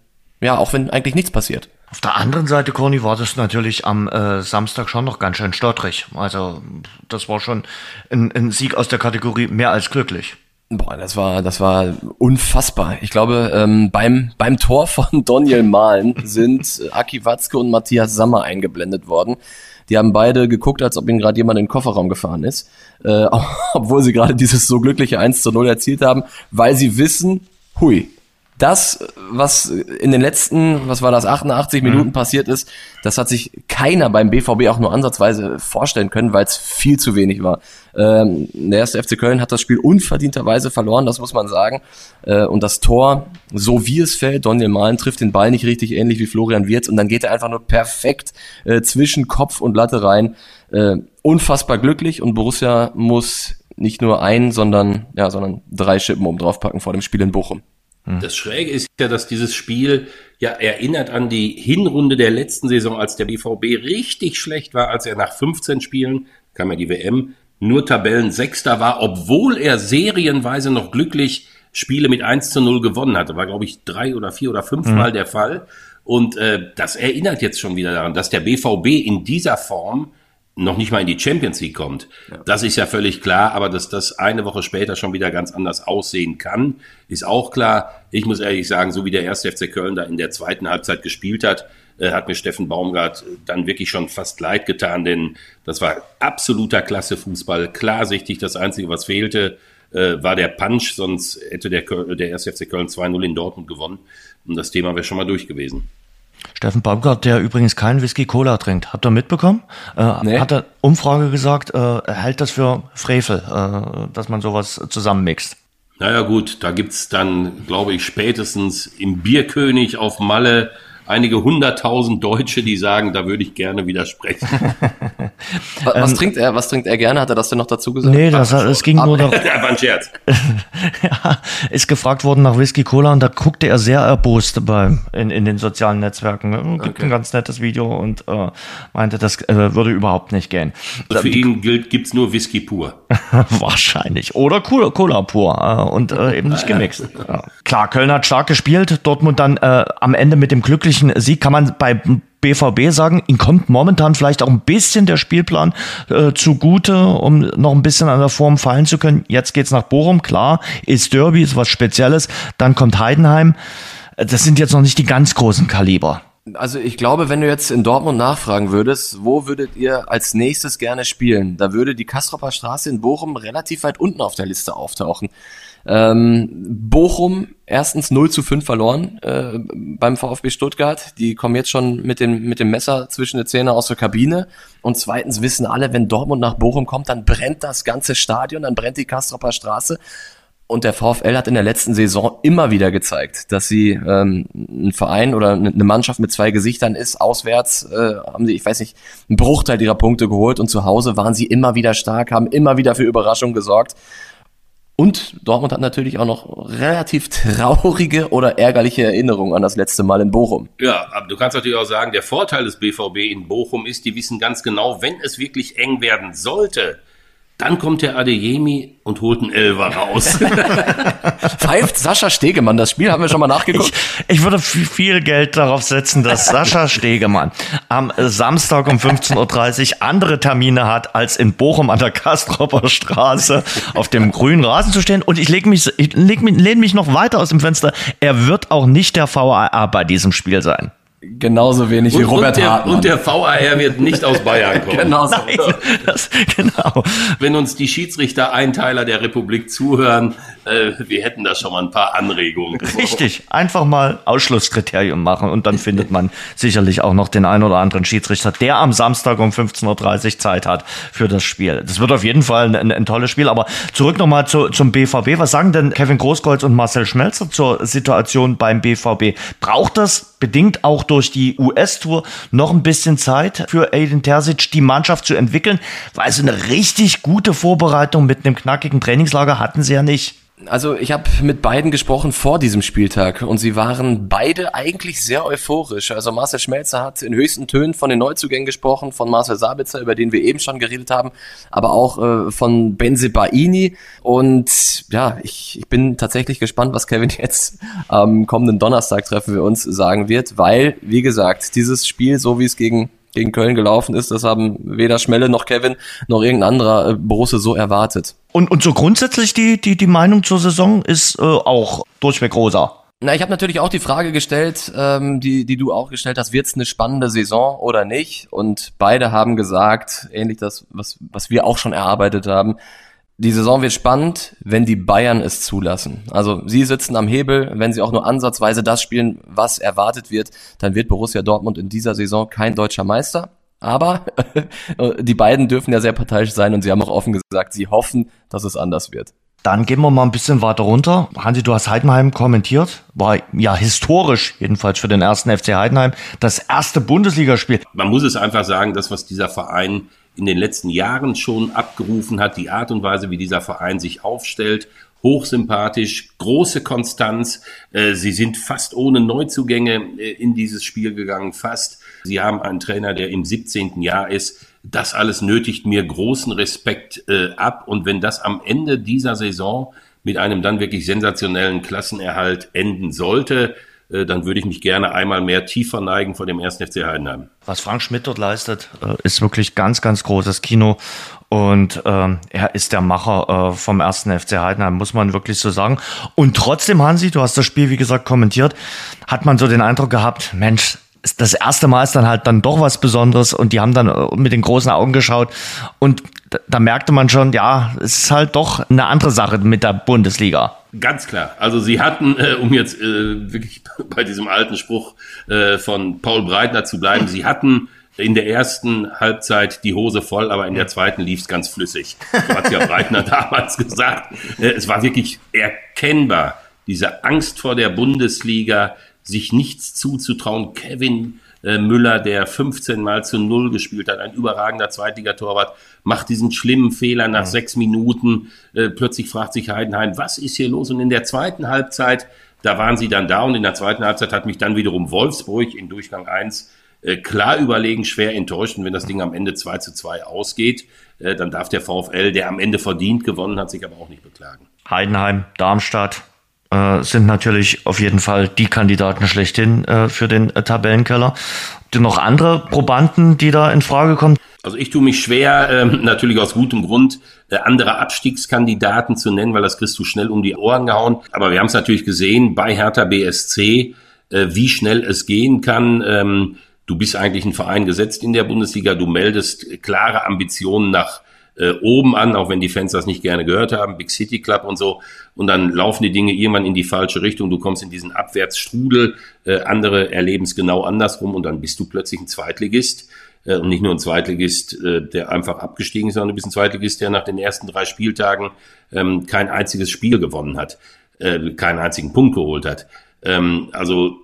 ja, auch wenn eigentlich nichts passiert. Auf der anderen Seite, Conny, war das natürlich am äh, Samstag schon noch ganz schön stottrig. Also das war schon ein, ein Sieg aus der Kategorie mehr als glücklich. Boah, das war, das war unfassbar. Ich glaube, ähm, beim, beim Tor von Daniel Mahlen sind Aki Watzke und Matthias Sammer eingeblendet worden. Die haben beide geguckt, als ob ihnen gerade jemand in den Kofferraum gefahren ist, äh, obwohl sie gerade dieses so glückliche 1 zu 0 erzielt haben, weil sie wissen, hui, das, was in den letzten, was war das, 88 mhm. Minuten passiert ist, das hat sich keiner beim BVB auch nur ansatzweise vorstellen können, weil es viel zu wenig war. Ähm, der erste FC Köln hat das Spiel unverdienterweise verloren, das muss man sagen. Äh, und das Tor, so wie es fällt, Daniel Mahlen trifft den Ball nicht richtig ähnlich wie Florian Wirtz und dann geht er einfach nur perfekt äh, zwischen Kopf und Latte rein. Äh, unfassbar glücklich und Borussia muss nicht nur ein, sondern ja, sondern drei Schippen oben draufpacken vor dem Spiel in Bochum. Hm. Das Schräge ist ja, dass dieses Spiel ja erinnert an die Hinrunde der letzten Saison, als der BVB richtig schlecht war, als er nach 15 Spielen, kam ja die WM, nur Tabellensechster war, obwohl er serienweise noch glücklich Spiele mit 1 zu 0 gewonnen hatte. War, glaube ich, drei oder vier oder fünfmal mhm. der Fall. Und äh, das erinnert jetzt schon wieder daran, dass der BVB in dieser Form noch nicht mal in die Champions League kommt. Ja. Das ist ja völlig klar, aber dass das eine Woche später schon wieder ganz anders aussehen kann, ist auch klar. Ich muss ehrlich sagen, so wie der erste FC Köln da in der zweiten Halbzeit gespielt hat, äh, hat mir Steffen Baumgart dann wirklich schon fast leid getan, denn das war absoluter Klasse Fußball, klarsichtig. Das Einzige, was fehlte, äh, war der Punch, sonst hätte der, der erste FC Köln 2-0 in Dortmund gewonnen. Und das Thema wäre schon mal durch gewesen. Steffen Baumgart, der übrigens keinen Whisky Cola trinkt. Habt ihr mitbekommen? Äh, nee. Hat er Umfrage gesagt, äh, er hält das für Frevel, äh, dass man sowas zusammenmixt. Naja gut, da gibt's dann, glaube ich, spätestens im Bierkönig auf Malle einige hunderttausend Deutsche, die sagen, da würde ich gerne widersprechen. was, ähm, trinkt er? Was trinkt er gerne? Hat er das denn noch dazu gesagt? Nee, das, Ach, es ging nur darum. war ein Scherz. ja, ist gefragt worden nach Whisky Cola und da guckte er sehr erbost bei, in, in den sozialen Netzwerken. Gibt okay. ein ganz nettes Video und äh, meinte, das äh, würde überhaupt nicht gehen. Also für ihn gilt, gibt's nur Whisky pur. Wahrscheinlich. Oder Cola, Cola pur äh, und äh, eben nicht gemixt. Ja. Klar, Köln hat stark gespielt, Dortmund dann äh, am Ende mit dem glücklichen glücklichen Sieg kann man bei BVB sagen, ihm kommt momentan vielleicht auch ein bisschen der Spielplan äh, zugute, um noch ein bisschen an der Form fallen zu können. Jetzt geht's nach Bochum, klar, ist Derby, ist was Spezielles. Dann kommt Heidenheim. Das sind jetzt noch nicht die ganz großen Kaliber. Also ich glaube, wenn du jetzt in Dortmund nachfragen würdest, wo würdet ihr als nächstes gerne spielen, da würde die Kastropper Straße in Bochum relativ weit unten auf der Liste auftauchen. Ähm, Bochum erstens 0 zu 5 verloren äh, beim VfB Stuttgart. Die kommen jetzt schon mit dem, mit dem Messer zwischen den Zähne aus der Kabine. Und zweitens wissen alle, wenn Dortmund nach Bochum kommt, dann brennt das ganze Stadion, dann brennt die Kastropper Straße. Und der VfL hat in der letzten Saison immer wieder gezeigt, dass sie ähm, ein Verein oder eine Mannschaft mit zwei Gesichtern ist. Auswärts äh, haben sie, ich weiß nicht, einen Bruchteil ihrer Punkte geholt und zu Hause waren sie immer wieder stark, haben immer wieder für Überraschung gesorgt. Und Dortmund hat natürlich auch noch relativ traurige oder ärgerliche Erinnerungen an das letzte Mal in Bochum. Ja, aber du kannst natürlich auch sagen, der Vorteil des BVB in Bochum ist, die wissen ganz genau, wenn es wirklich eng werden sollte, Dann kommt der Adeyemi und holt einen Elver raus. Pfeift Sascha Stegemann das Spiel? Haben wir schon mal nachgeguckt? Ich, ich würde viel Geld darauf setzen, dass Sascha Stegemann am Samstag um 15.30 Uhr andere Termine hat, als in Bochum an der Kastropper Straße auf dem grünen Rasen zu stehen. Und ich lege mich, ich leg mich, lehne mich noch weiter aus dem Fenster. Er wird auch nicht der VAR bei diesem Spiel sein. Genauso wenig wie und, Robert und der, Hartmann. Und der VAR wird nicht aus Bayern kommen. genau so. Nein, das, genau. Wenn uns die Schiedsrichter-Einteiler der Republik zuhören, äh, wir hätten da schon mal ein paar Anregungen. Richtig, einfach mal Ausschlusskriterium machen und dann findet man sicherlich auch noch den einen oder anderen Schiedsrichter, der am Samstag um 15.30 Uhr Zeit hat für das Spiel. Das wird auf jeden Fall ein, ein tolles Spiel, aber zurück nochmal zu, zum BVB. Was sagen denn Kevin Großkreuz und Marcel Schmelzer zur Situation beim BVB? Braucht das bedingt auch durch die US-Tour noch ein bisschen Zeit für Aiden Terzic, die Mannschaft zu entwickeln, weil so eine richtig gute Vorbereitung mit einem knackigen Trainingslager hatten sie ja nicht. Also ich habe mit beiden gesprochen vor diesem Spieltag und sie waren beide eigentlich sehr euphorisch. Also Marcel Schmelzer hat in höchsten Tönen von den Neuzugängen gesprochen, von Marcel Sabitzer, über den wir eben schon geredet haben, aber auch äh, von Benze Baini. Und ja, ich, ich bin tatsächlich gespannt, was Kevin jetzt am kommenden Donnerstag treffen wir uns sagen wird, weil, wie gesagt, dieses Spiel, so wie es gegen gegen Köln gelaufen ist. Das haben weder Schmelle noch Kevin noch irgendein anderer äh, Borusse so erwartet. Und, und so grundsätzlich die, die, die Meinung zur Saison ist äh, auch durchweg rosa. Na, ich habe natürlich auch die Frage gestellt, ähm, die, die du auch gestellt hast, wird es eine spannende Saison oder nicht? Und beide haben gesagt, ähnlich das, was, was wir auch schon erarbeitet haben, die Saison wird spannend, wenn die Bayern es zulassen. Also sie sitzen am Hebel, wenn sie auch nur ansatzweise das spielen, was erwartet wird, dann wird Borussia Dortmund in dieser Saison kein deutscher Meister. Aber die beiden dürfen ja sehr parteiisch sein und sie haben auch offen gesagt, sie hoffen, dass es anders wird. Dann gehen wir mal ein bisschen weiter runter. Hansi, du hast Heidenheim kommentiert. War ja historisch, jedenfalls für den ersten FC Heidenheim, das erste Bundesligaspiel. Man muss es einfach sagen, das, was dieser Verein in den letzten Jahren schon abgerufen hat, die Art und Weise, wie dieser Verein sich aufstellt, hochsympathisch, große Konstanz. Äh, sie sind fast ohne Neuzugänge äh, in dieses Spiel gegangen, fast. Sie haben einen Trainer, der im 17. Jahr ist. Das alles nötigt mir großen Respekt äh, ab. Und wenn das am Ende dieser Saison mit einem dann wirklich sensationellen Klassenerhalt enden sollte, dann würde ich mich gerne einmal mehr tiefer neigen vor dem ersten FC Heidenheim. Was Frank Schmidt dort leistet, äh, ist wirklich ganz, ganz großes Kino. Und ähm, er ist der Macher äh, vom ersten FC Heidenheim, muss man wirklich so sagen. Und trotzdem, Hansi, du hast das Spiel, wie gesagt, kommentiert, hat man so den Eindruck gehabt, Mensch, das erste Mal ist dann halt dann doch was Besonderes und die haben dann mit den großen Augen geschaut und da, da merkte man schon, ja, es ist halt doch eine andere Sache mit der Bundesliga. Ganz klar. Also sie hatten, äh, um jetzt äh, wirklich bei diesem alten Spruch äh, von Paul Breitner zu bleiben, sie hatten in der ersten Halbzeit die Hose voll, aber in der zweiten lief es ganz flüssig. So hat ja Breitner damals gesagt. Äh, es war wirklich erkennbar, diese Angst vor der Bundesliga, sich nichts zuzutrauen. Kevin Müller, der 15 Mal zu Null gespielt hat, ein überragender Zweitligatorwart, macht diesen schlimmen Fehler nach mhm. sechs Minuten. Äh, plötzlich fragt sich Heidenheim, was ist hier los? Und in der zweiten Halbzeit, da waren sie dann da und in der zweiten Halbzeit hat mich dann wiederum Wolfsburg in Durchgang 1 äh, klar überlegen, schwer enttäuscht. Und wenn das Ding am Ende 2 zu 2 ausgeht, äh, dann darf der VfL, der am Ende verdient gewonnen hat, sich aber auch nicht beklagen. Heidenheim, Darmstadt, äh, sind natürlich auf jeden Fall die Kandidaten schlechthin äh, für den äh, Tabellenkeller. Die noch andere Probanden, die da in Frage kommen? Also ich tue mich schwer, ähm, natürlich aus gutem Grund, äh, andere Abstiegskandidaten zu nennen, weil das kriegst du schnell um die Ohren gehauen. Aber wir haben es natürlich gesehen bei Hertha BSC, äh, wie schnell es gehen kann. Ähm, du bist eigentlich ein Verein gesetzt in der Bundesliga, du meldest klare Ambitionen nach äh, oben an, auch wenn die Fans das nicht gerne gehört haben, Big City Club und so. Und dann laufen die Dinge irgendwann in die falsche Richtung. Du kommst in diesen Abwärtsstrudel. Äh, andere erleben es genau andersrum und dann bist du plötzlich ein Zweitligist. Äh, und nicht nur ein Zweitligist, äh, der einfach abgestiegen ist, sondern du bist ein Zweitligist, der nach den ersten drei Spieltagen ähm, kein einziges Spiel gewonnen hat, äh, keinen einzigen Punkt geholt hat. Ähm, also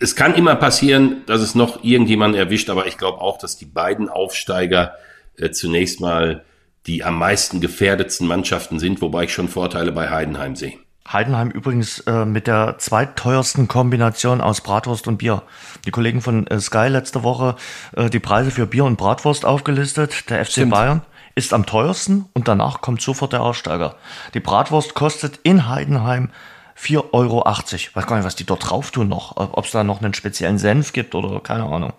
es kann immer passieren, dass es noch irgendjemanden erwischt, aber ich glaube auch, dass die beiden Aufsteiger äh, zunächst mal die am meisten gefährdetsten Mannschaften sind, wobei ich schon Vorteile bei Heidenheim sehe. Heidenheim übrigens äh, mit der zweitteuersten Kombination aus Bratwurst und Bier. Die Kollegen von äh, Sky letzte Woche äh, die Preise für Bier und Bratwurst aufgelistet. Der FC Stimmt. Bayern ist am teuersten und danach kommt sofort der Aussteiger. Die Bratwurst kostet in Heidenheim 4,80 Euro. Ich weiß gar nicht, was die dort drauf tun noch. Ob es da noch einen speziellen Senf gibt oder keine Ahnung.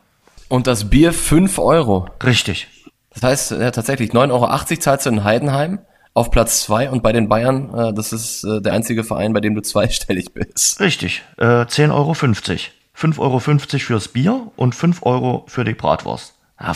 Und das Bier 5 Euro. Richtig. Das heißt, ja, tatsächlich 9,80 Euro zahlst du in Heidenheim auf Platz 2 und bei den Bayern, äh, das ist äh, der einzige Verein, bei dem du zweistellig bist. Richtig. Äh, 10,50 Euro. 5,50 Euro fürs Bier und 5 Euro für die Bratwurst. Ja,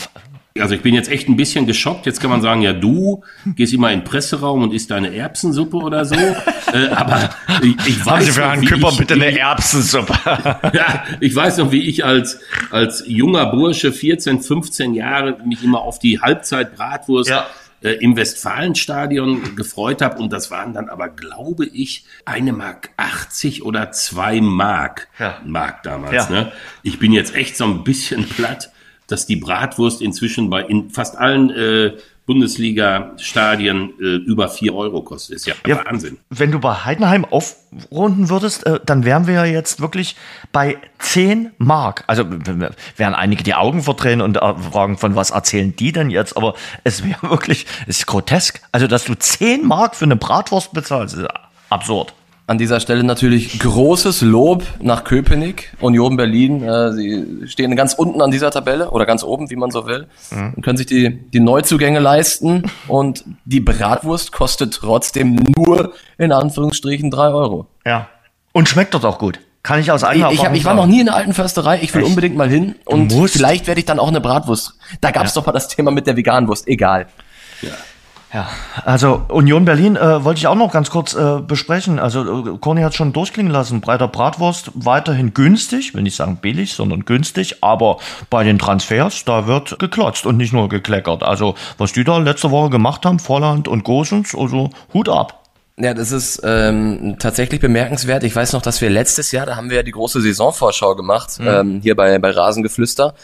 also ich bin jetzt echt ein bisschen geschockt. Jetzt kann man sagen, ja, du gehst immer in den Presseraum und isst deine Erbsensuppe oder so. äh, aber ich, ich weiß für noch, Herrn wie Küpper ich, bitte eine Erbsensuppe? ja, ich weiß noch, wie ich als, als junger Bursche, 14, 15 Jahre, mich immer auf die Halbzeit-Bratwurst Ja. äh, im Westfalenstadion gefreut habe. Und das waren dann aber, glaube ich, eine Mark 80 oder zwei Mark. Ja. Mark damals. Ja. Ne? Ich bin jetzt echt so ein bisschen platt, dass die Bratwurst inzwischen bei in fast allen äh, Bundesliga-Stadien äh, über 4 Euro kostet. Ist ja, Ja. Wahnsinn. Wenn du bei Heidenheim aufrunden würdest, äh, dann wären wir ja jetzt wirklich bei 10 Mark. Also werden einige die Augen verdrehen und äh, fragen, von was erzählen die denn jetzt? Aber es wäre wirklich, es ist grotesk. Also, dass du 10 Mark für eine Bratwurst bezahlst, ist absurd. An dieser Stelle natürlich großes Lob nach Köpenick, Union Berlin. Äh, sie stehen ganz unten an dieser Tabelle oder ganz oben, wie man so will, und können sich die, die Neuzugänge leisten. Und die Bratwurst kostet trotzdem nur in Anführungsstrichen drei Euro. Ja. Und schmeckt dort auch gut. Kann ich aus Ich, eigener ich, hab, Erfahrung ich war noch nie in der alten Försterei. Ich will Echt? unbedingt mal hin und vielleicht werde ich dann auch eine Bratwurst. Da gab es doch mal das Thema mit der Veganwurst. Egal. Ja, also Union Berlin äh, wollte ich auch noch ganz kurz äh, besprechen. Also äh, Corny hat schon durchklingen lassen. Breiter Bratwurst weiterhin günstig, will nicht sagen billig, sondern günstig. Aber bei den Transfers, da wird geklotzt und nicht nur gekleckert. Also was die da letzte Woche gemacht haben, Volland und Gosens, also Hut ab. Ja, das ist ähm, tatsächlich bemerkenswert. Ich weiß noch, dass wir letztes Jahr, da haben wir ja die große Saisonvorschau gemacht, ähm, hier bei, bei Rasengeflüster.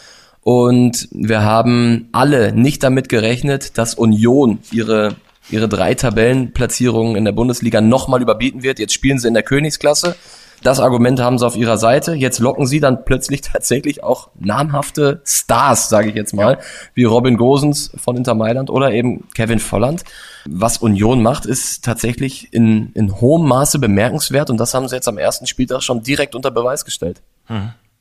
Und wir haben alle nicht damit gerechnet, dass Union ihre, ihre drei Tabellenplatzierungen in der Bundesliga nochmal überbieten wird. Jetzt spielen sie in der Königsklasse. Das Argument haben sie auf ihrer Seite. Jetzt locken sie dann plötzlich tatsächlich auch namhafte Stars, sage ich jetzt mal, wie Robin Gosens von Inter Mailand oder eben Kevin Volland. Was Union macht, ist tatsächlich in, in hohem Maße bemerkenswert und das haben sie jetzt am ersten Spieltag schon direkt unter Beweis gestellt.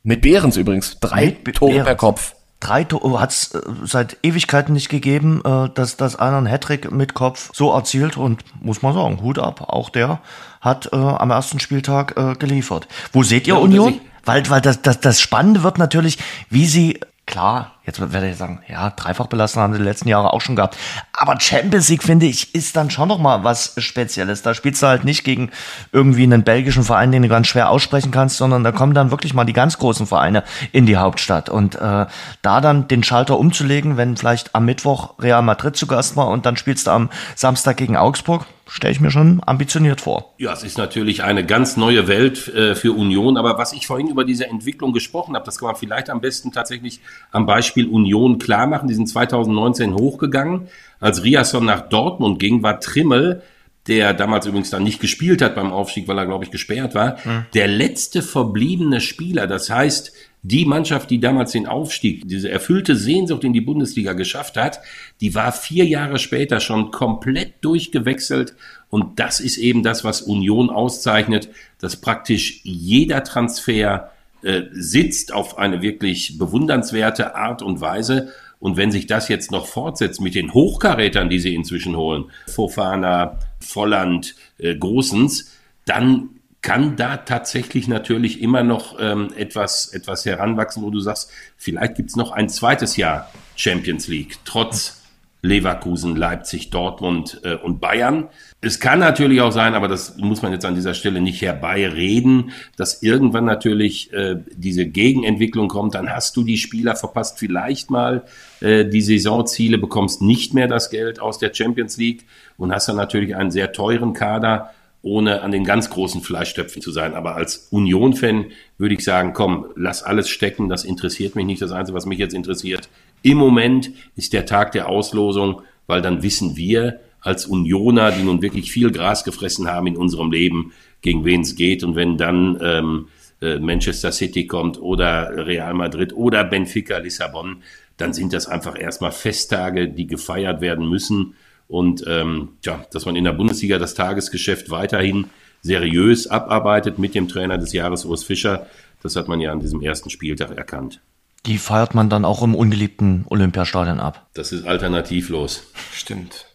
Mit Behrens übrigens. Drei Mit Tore per Behrens. Kopf. Drei Tore hat es äh, seit Ewigkeiten nicht gegeben, äh, dass, dass einer einen Hattrick mit Kopf so erzielt und muss man sagen, Hut ab, auch der hat äh, am ersten Spieltag äh, geliefert. Wo seht ihr und Union? Weil, weil das, das, das Spannende wird natürlich, wie sie, klar, jetzt werde ich sagen, ja, Dreifachbelastung haben sie die letzten Jahre auch schon gehabt. Aber Champions League, finde ich, ist dann schon nochmal was Spezielles. Da spielst du halt nicht gegen irgendwie einen belgischen Verein, den du ganz schwer aussprechen kannst, sondern da kommen dann wirklich mal die ganz großen Vereine in die Hauptstadt. Und äh, da dann den Schalter umzulegen, wenn vielleicht am Mittwoch Real Madrid zu Gast war und dann spielst du am Samstag gegen Augsburg, stelle ich mir schon ambitioniert vor. Ja, es ist natürlich eine ganz neue Welt äh, für Union, aber was ich vorhin über diese Entwicklung gesprochen habe, das kann man vielleicht am besten tatsächlich am Beispiel Union klar machen. Die sind 2019 hochgegangen. Als Riasson nach Dortmund ging, war Trimmel, der damals übrigens dann nicht gespielt hat beim Aufstieg, weil er, glaube ich, gesperrt war, der letzte verbliebene Spieler. Das heißt, die Mannschaft, die damals den Aufstieg, diese erfüllte Sehnsucht in die Bundesliga geschafft hat, die war vier Jahre später schon komplett durchgewechselt. Und das ist eben das, was Union auszeichnet, dass praktisch jeder Transfer äh, sitzt auf eine wirklich bewundernswerte Art und Weise. Und wenn sich das jetzt noch fortsetzt mit den Hochkarätern, die sie inzwischen holen, Fofana, Volland, äh, Großens, dann kann da tatsächlich natürlich immer noch ähm, etwas, etwas heranwachsen, wo du sagst, vielleicht gibt's noch ein zweites Jahr Champions League, trotz Leverkusen, Leipzig, Dortmund äh, und Bayern. Es kann natürlich auch sein, aber das muss man jetzt an dieser Stelle nicht herbeireden, dass irgendwann natürlich äh, diese Gegenentwicklung kommt. Dann hast du die Spieler verpasst, vielleicht mal äh, die Saisonziele, bekommst nicht mehr das Geld aus der Champions League und hast dann natürlich einen sehr teuren Kader ohne an den ganz großen Fleischtöpfen zu sein. Aber als Union-Fan würde ich sagen, komm, lass alles stecken, das interessiert mich nicht. Das Einzige, was mich jetzt interessiert, im Moment ist der Tag der Auslosung, weil dann wissen wir als Unioner, die nun wirklich viel Gras gefressen haben in unserem Leben, gegen wen es geht. Und wenn dann ähm, äh, Manchester City kommt oder Real Madrid oder Benfica Lissabon, dann sind das einfach erstmal Festtage, die gefeiert werden müssen. Und ähm, ja, dass man in der Bundesliga das Tagesgeschäft weiterhin seriös abarbeitet mit dem Trainer des Jahres Urs Fischer, das hat man ja an diesem ersten Spieltag erkannt. Die feiert man dann auch im ungeliebten Olympiastadion ab. Das ist alternativlos. Stimmt.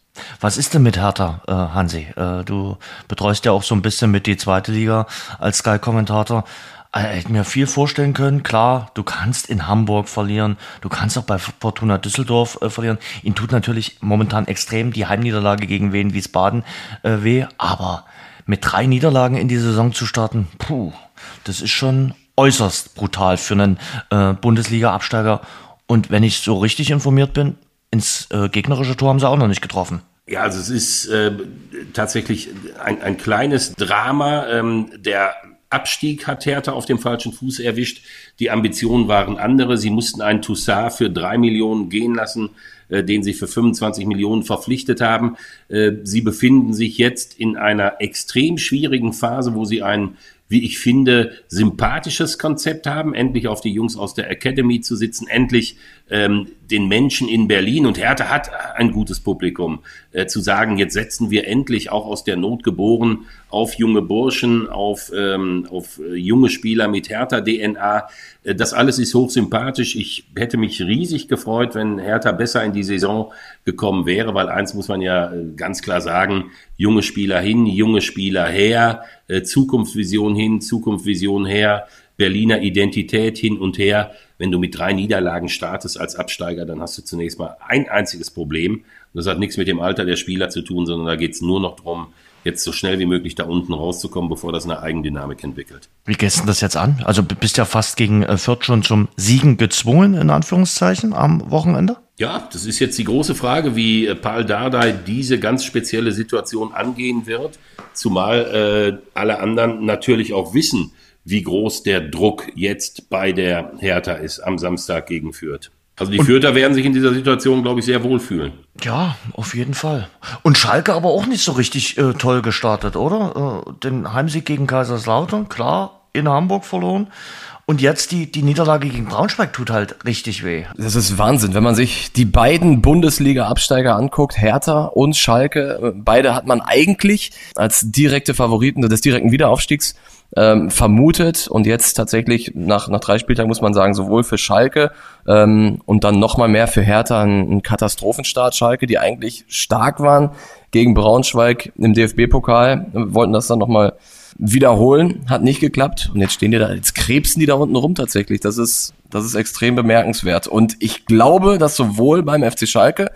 Was ist denn mit Hertha, äh, Hansi? Äh, du betreust ja auch so ein bisschen mit die zweite Liga als Sky-Kommentator. Äh, hätte mir viel vorstellen können. Klar, du kannst in Hamburg verlieren, du kannst auch bei Fortuna Düsseldorf äh, verlieren. Ihn tut natürlich momentan extrem die Heimniederlage gegen Wien Wiesbaden äh, weh, aber mit drei Niederlagen in die Saison zu starten, puh, das ist schon äußerst brutal für einen äh, Bundesliga-Absteiger. Und wenn ich so richtig informiert bin, ins äh, gegnerische Tor haben sie auch noch nicht getroffen. Ja, also es ist äh, tatsächlich ein, ein kleines Drama. Ähm, der Abstieg hat Hertha auf dem falschen Fuß erwischt. Die Ambitionen waren andere. Sie mussten einen Toussaint für drei Millionen gehen lassen, äh, den sie für 25 Millionen verpflichtet haben. Äh, sie befinden sich jetzt in einer extrem schwierigen Phase, wo sie einen wie ich finde, sympathisches Konzept haben, endlich auf die Jungs aus der Academy zu sitzen, endlich ähm, den Menschen in Berlin und Hertha hat ein gutes Publikum, äh, zu sagen, jetzt setzen wir endlich auch aus der Not geboren auf junge Burschen, auf, ähm, auf äh, junge Spieler mit Hertha-DNA. Äh, das alles ist hochsympathisch. Ich hätte mich riesig gefreut, wenn Hertha besser in die Saison gekommen wäre, weil eins muss man ja äh, ganz klar sagen, junge Spieler hin, junge Spieler her, äh, Zukunftsvision hin, Zukunftsvision her, Berliner Identität hin und her. Wenn du mit drei Niederlagen startest als Absteiger, dann hast du zunächst mal ein einziges Problem. das hat nichts mit dem Alter der Spieler zu tun, sondern da geht es nur noch darum, jetzt so schnell wie möglich da unten rauszukommen, bevor das eine Eigendynamik entwickelt. Wie gehst du das jetzt an? Also bist ja fast gegen äh, Fürth schon zum Siegen gezwungen, in Anführungszeichen, am Wochenende? Ja, das ist jetzt die große Frage, wie äh, Paul Dardai diese ganz spezielle Situation angehen wird, zumal äh, alle anderen natürlich auch wissen, wie groß der Druck jetzt bei der Hertha ist am Samstag gegen Fürth. Also die Fürther werden sich in dieser Situation, glaube ich, sehr wohlfühlen. Ja, auf jeden Fall. Und Schalke aber auch nicht so richtig äh, toll gestartet, oder? Äh, den Heimsieg gegen Kaiserslautern, klar, in Hamburg verloren. Und jetzt die, die Niederlage gegen Braunschweig tut halt richtig weh. Das ist Wahnsinn, wenn man sich die beiden Bundesliga-Absteiger anguckt, Hertha und Schalke. Beide hat man eigentlich als direkte Favoriten des direkten Wiederaufstiegs ähm, vermutet und jetzt tatsächlich nach, nach drei Spieltagen muss man sagen, sowohl für Schalke ähm, und dann nochmal mehr für Hertha ein, ein Katastrophenstart. Schalke, die eigentlich stark waren gegen Braunschweig im DFB-Pokal, wollten das dann nochmal wiederholen, hat nicht geklappt und jetzt stehen die da, jetzt krebsen die da unten rum tatsächlich. Das ist, das ist extrem bemerkenswert. Und ich glaube, dass sowohl beim FC Schalke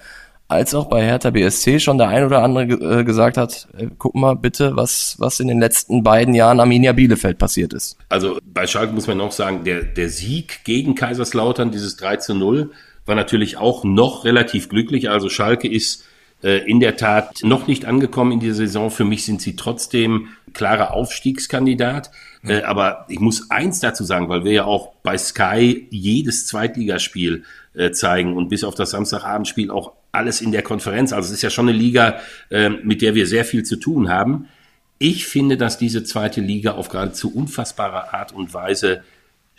als auch bei Hertha BSC schon der ein oder andere äh, gesagt hat, äh, guck mal bitte, was, was in den letzten beiden Jahren Arminia Bielefeld passiert ist. Also bei Schalke muss man noch sagen, der, der Sieg gegen Kaiserslautern, dieses 3 zu 0, war natürlich auch noch relativ glücklich. Also Schalke ist äh, in der Tat noch nicht angekommen in dieser Saison. Für mich sind sie trotzdem klarer Aufstiegskandidat. Äh, aber ich muss eins dazu sagen, weil wir ja auch bei Sky jedes Zweitligaspiel äh, zeigen und bis auf das Samstagabendspiel auch alles in der Konferenz. Also es ist ja schon eine Liga, äh, mit der wir sehr viel zu tun haben. Ich finde, dass diese zweite Liga auf geradezu unfassbare Art und Weise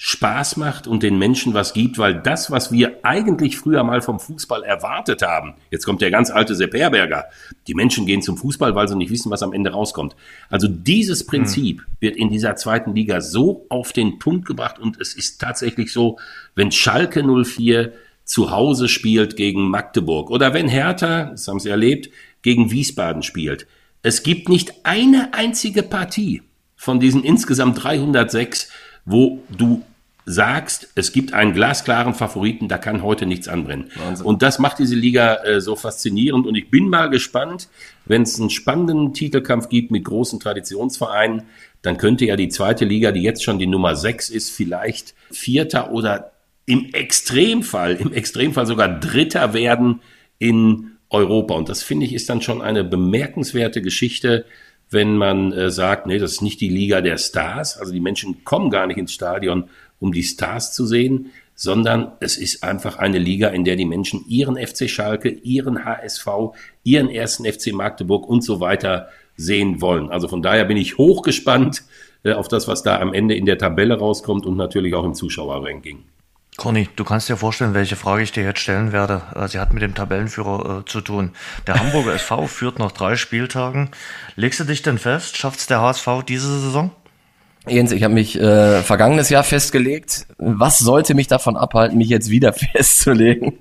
Spaß macht und den Menschen was gibt, weil das, was wir eigentlich früher mal vom Fußball erwartet haben, jetzt kommt der ganz alte Sepp Herberger, die Menschen gehen zum Fußball, weil sie nicht wissen, was am Ende rauskommt. Also dieses Prinzip mhm. wird in dieser zweiten Liga so auf den Punkt gebracht und es ist tatsächlich so, wenn Schalke 04 zu Hause spielt gegen Magdeburg oder wenn Hertha, das haben sie erlebt, gegen Wiesbaden spielt. Es gibt nicht eine einzige Partie von diesen insgesamt 306, wo du sagst, es gibt einen glasklaren Favoriten, da kann heute nichts anbrennen. Wahnsinn. Und das macht diese Liga äh, so faszinierend. Und ich bin mal gespannt, wenn es einen spannenden Titelkampf gibt mit großen Traditionsvereinen, dann könnte ja die zweite Liga, die jetzt schon die Nummer sechs ist, vielleicht Vierter oder im Extremfall, im Extremfall sogar Dritter werden in Europa. Und das finde ich ist dann schon eine bemerkenswerte Geschichte, wenn man äh, sagt, nee, das ist nicht die Liga der Stars. Also die Menschen kommen gar nicht ins Stadion, um die Stars zu sehen, sondern es ist einfach eine Liga, in der die Menschen ihren FC Schalke, ihren HSV, ihren ersten FC Magdeburg und so weiter sehen wollen. Also von daher bin ich hochgespannt äh, auf das, was da am Ende in der Tabelle rauskommt und natürlich auch im Zuschauerranking. Conny, du kannst dir vorstellen, welche Frage ich dir jetzt stellen werde. Äh, sie hat mit dem Tabellenführer äh, zu tun. Der Hamburger SV führt nach drei Spieltagen. Legst du dich denn fest? Schafft's der HSV diese Saison? Jens, ich habe mich äh, vergangenes Jahr festgelegt. Was sollte mich davon abhalten, mich jetzt wieder festzulegen?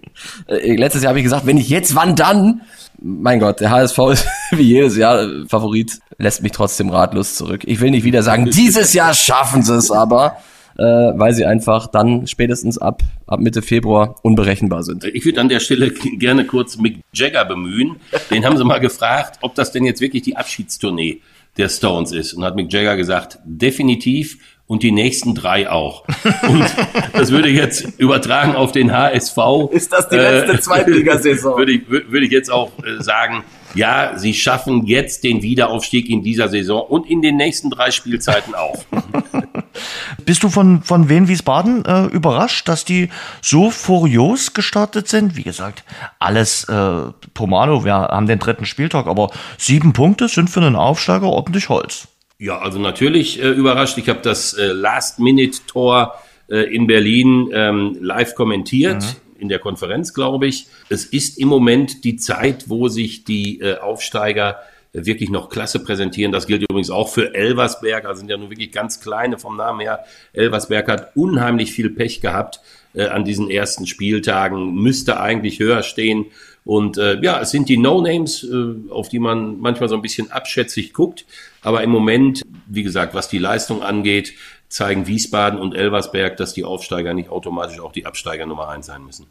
Äh, letztes Jahr habe ich gesagt, wenn ich jetzt, wann dann? Mein Gott, der HSV ist wie jedes Jahr Favorit, lässt mich trotzdem ratlos zurück. Ich will nicht wieder sagen, dieses Jahr schaffen sie es aber, äh, weil sie einfach dann spätestens ab, ab Mitte Februar unberechenbar sind. Ich würde an der Stelle gerne kurz Mick Jagger bemühen. Den haben sie mal gefragt, ob das denn jetzt wirklich die Abschiedstournee der Stones ist. Und hat Mick Jagger gesagt, definitiv und die nächsten drei auch. Und das würde ich jetzt übertragen auf den HSV. Ist das die letzte äh, Zweitligasaison? Würde ich, würde ich jetzt auch äh, sagen, ja, sie schaffen jetzt den Wiederaufstieg in dieser Saison und in den nächsten drei Spielzeiten auch. Bist du von, von Wien Wiesbaden äh, überrascht, dass die so furios gestartet sind? Wie gesagt, alles äh, Pomano, wir haben den dritten Spieltag, aber sieben Punkte sind für einen Aufsteiger ordentlich Holz. Ja, also natürlich äh, überrascht. Ich habe das äh, Last-Minute-Tor äh, in Berlin ähm, live kommentiert. Mhm in der Konferenz, glaube ich. Es ist im Moment die Zeit, wo sich die äh, Aufsteiger wirklich noch klasse präsentieren. Das gilt übrigens auch für Elversberg, also sind ja nur wirklich ganz kleine vom Namen her. Elversberg hat unheimlich viel Pech gehabt äh, an diesen ersten Spieltagen, müsste eigentlich höher stehen. Und äh, ja, es sind die No-Names, äh, auf die man manchmal so ein bisschen abschätzig guckt. Aber im Moment, wie gesagt, was die Leistung angeht, zeigen Wiesbaden und Elversberg, dass die Aufsteiger nicht automatisch auch die Absteiger Nummer eins sein müssen.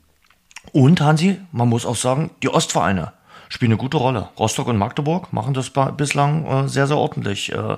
Und Hansi, man muss auch sagen, die Ostvereine spielen eine gute Rolle. Rostock und Magdeburg machen das bislang äh, sehr, sehr ordentlich äh,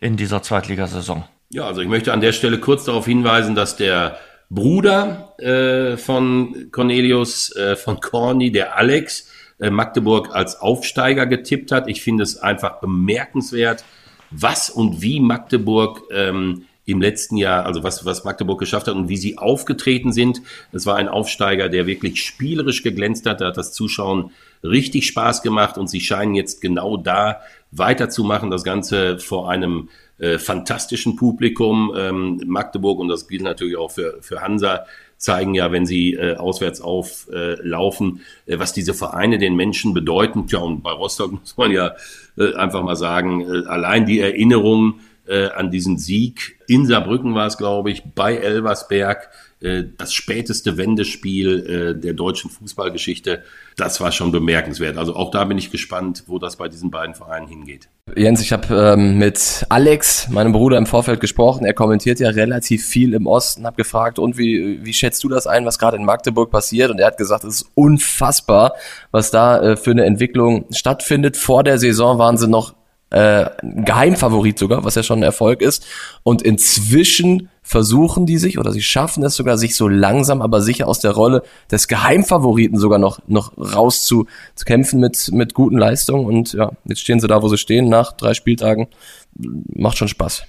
in dieser Zweitligasaison. Ja, also ich möchte an der Stelle kurz darauf hinweisen, dass der Bruder äh, von Cornelius, äh, von Corny, der Alex, äh, Magdeburg als Aufsteiger getippt hat. Ich finde es einfach bemerkenswert, was und wie Magdeburg ähm, im letzten Jahr, also was, was Magdeburg geschafft hat und wie sie aufgetreten sind. Es war ein Aufsteiger, der wirklich spielerisch geglänzt hat. Da hat das Zuschauen richtig Spaß gemacht und sie scheinen jetzt genau da weiterzumachen. Das Ganze vor einem äh, fantastischen Publikum. Ähm, Magdeburg, und das gilt natürlich auch für, für Hansa, zeigen ja, wenn sie äh, auswärts auflaufen, äh, was diese Vereine den Menschen bedeuten. Tja, und bei Rostock muss man ja äh, einfach mal sagen, äh, allein die Erinnerung äh, an diesen Sieg in Saarbrücken war es, glaube ich, bei Elversberg, äh, das späteste Wendespiel äh, der deutschen Fußballgeschichte. Das war schon bemerkenswert. Also auch da bin ich gespannt, wo das bei diesen beiden Vereinen hingeht. Jens, ich habe ähm, mit Alex, meinem Bruder, im Vorfeld gesprochen. Er kommentiert ja relativ viel im Osten. Hab gefragt, und wie, wie schätzt du das ein, was gerade in Magdeburg passiert? Und er hat gesagt, es ist unfassbar, was da äh, für eine Entwicklung stattfindet. Vor der Saison waren sie noch äh, Geheimfavorit sogar, was ja schon ein Erfolg ist. Und inzwischen versuchen die sich oder sie schaffen es sogar, sich so langsam, aber sicher aus der Rolle des Geheimfavoriten sogar noch, noch raus zu, zu kämpfen mit, mit guten Leistungen. Und ja, jetzt stehen sie da, wo sie stehen, nach drei Spieltagen. Macht schon Spaß.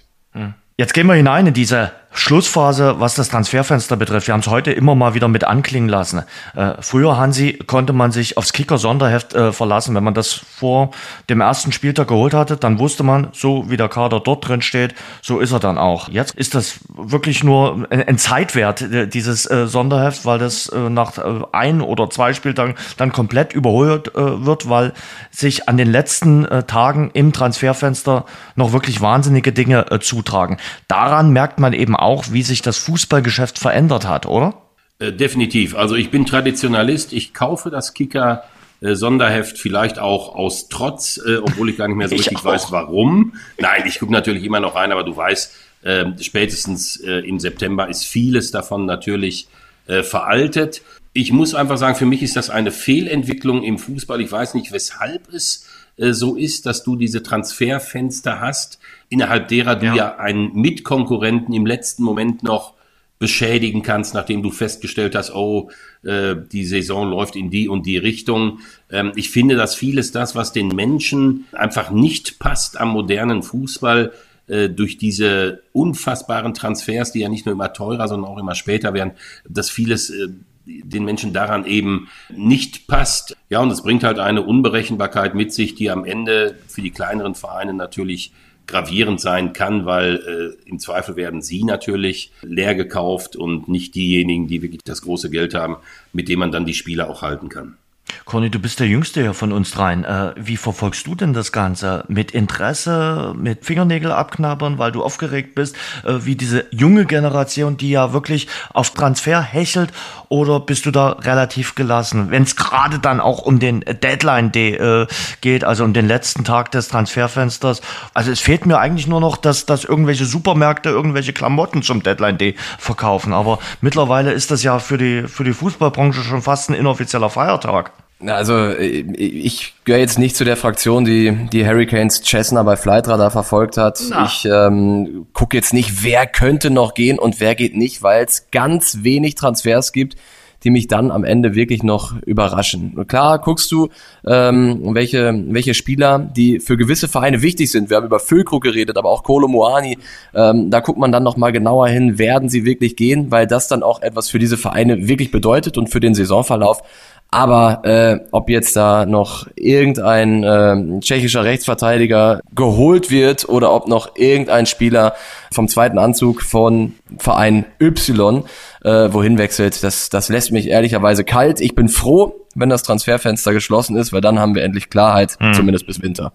Jetzt gehen wir hinein in diese Schlussphase, was das Transferfenster betrifft. Wir haben es heute immer mal wieder mit anklingen lassen. Äh, früher, Hansi, konnte man sich aufs Kicker-Sonderheft äh, verlassen. Wenn man das vor dem ersten Spieltag geholt hatte, dann wusste man, so wie der Kader dort drin steht, so ist er dann auch. Jetzt ist das wirklich nur ein, ein Zeitwert, äh, dieses äh, Sonderheft, weil das äh, nach äh, ein oder zwei Spieltagen dann komplett überholt wird, weil sich an den letzten Tagen im Transferfenster noch wirklich wahnsinnige Dinge zutragen. Daran merkt man eben auch, wie sich das Fußballgeschäft verändert hat, oder? Äh, definitiv. Also ich bin Traditionalist. Ich kaufe das Kicker äh, Sonderheft vielleicht auch aus Trotz, äh, obwohl ich gar nicht mehr so ich richtig weiß, warum. Nein, ich gucke natürlich immer noch rein, aber du weißt, äh, spätestens äh, im September ist vieles davon natürlich äh, veraltet. Ich muss einfach sagen, für mich ist das eine Fehlentwicklung im Fußball. Ich weiß nicht, weshalb es äh, so ist, dass du diese Transferfenster hast, innerhalb derer du ja, ja einen Mitkonkurrenten im letzten Moment noch beschädigen kannst, nachdem du festgestellt hast, oh, äh, die Saison läuft in die und die Richtung. Ähm, ich finde, dass vieles das, was den Menschen einfach nicht passt am modernen Fußball, äh, durch diese unfassbaren Transfers, die ja nicht nur immer teurer, sondern auch immer später werden, dass vieles äh, den Menschen daran eben nicht passt. Ja, und es bringt halt eine Unberechenbarkeit mit sich, die am Ende für die kleineren Vereine natürlich gravierend sein kann, weil äh, im Zweifel werden sie natürlich leer gekauft und nicht diejenigen, die wirklich das große Geld haben, mit dem man dann die Spieler auch halten kann. Conny, du bist der Jüngste hier von uns dreien. Äh, wie verfolgst du denn das Ganze? Mit Interesse, mit Fingernägel abknabbern, weil du aufgeregt bist, äh, wie diese junge Generation, die ja wirklich auf Transfer hechelt, oder bist du da relativ gelassen? Wenn es gerade dann auch um den Deadline Day äh, geht, also um den letzten Tag des Transferfensters. Also es fehlt mir eigentlich nur noch, dass, dass irgendwelche Supermärkte irgendwelche Klamotten zum Deadline Day verkaufen. Aber mittlerweile ist das ja für die, für die Fußballbranche schon fast ein inoffizieller Feiertag. Also äh, ich gehöre jetzt nicht zu der Fraktion, die die Hurricanes Chesner bei Flightradar verfolgt hat. Na. Ich ähm, gucke jetzt nicht, wer könnte noch gehen und wer geht nicht, weil es ganz wenig Transfers gibt, die mich dann am Ende wirklich noch überraschen. Und klar guckst du, ähm, welche, welche Spieler, die für gewisse Vereine wichtig sind. Wir haben über Füllkrug geredet, aber auch Kolo Moani. Ähm, da guckt man dann noch mal genauer hin, werden sie wirklich gehen, weil das dann auch etwas für diese Vereine wirklich bedeutet und für den Saisonverlauf. Aber äh, ob jetzt da noch irgendein äh, tschechischer Rechtsverteidiger geholt wird oder ob noch irgendein Spieler vom zweiten Anzug von Verein Y äh, wohin wechselt, das, das lässt mich ehrlicherweise kalt. Ich bin froh, wenn das Transferfenster geschlossen ist, weil dann haben wir endlich Klarheit, hm. zumindest bis Winter.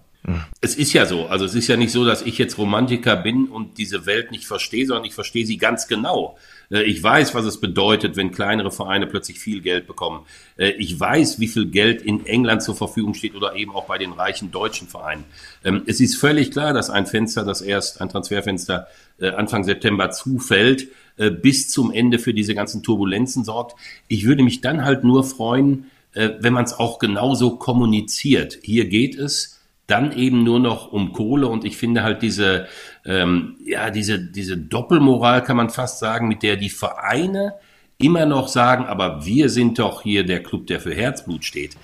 Es ist ja so, also es ist ja nicht so, dass ich jetzt Romantiker bin und diese Welt nicht verstehe, sondern ich verstehe sie ganz genau. Äh, ich weiß, was es bedeutet, wenn kleinere Vereine plötzlich viel Geld bekommen. Äh, ich weiß, wie viel Geld in England zur Verfügung steht oder eben auch bei den reichen deutschen Vereinen. Ähm, es ist völlig klar, dass ein Fenster, das erst ein Transferfenster äh, Anfang September zufällt, bis zum Ende für diese ganzen Turbulenzen sorgt. Ich würde mich dann halt nur freuen, wenn man es auch genauso kommuniziert. Hier geht es dann eben nur noch um Kohle und ich finde halt diese, ähm, ja, diese, diese Doppelmoral kann man fast sagen, mit der die Vereine immer noch sagen, aber wir sind doch hier der Club, der für Herzblut steht.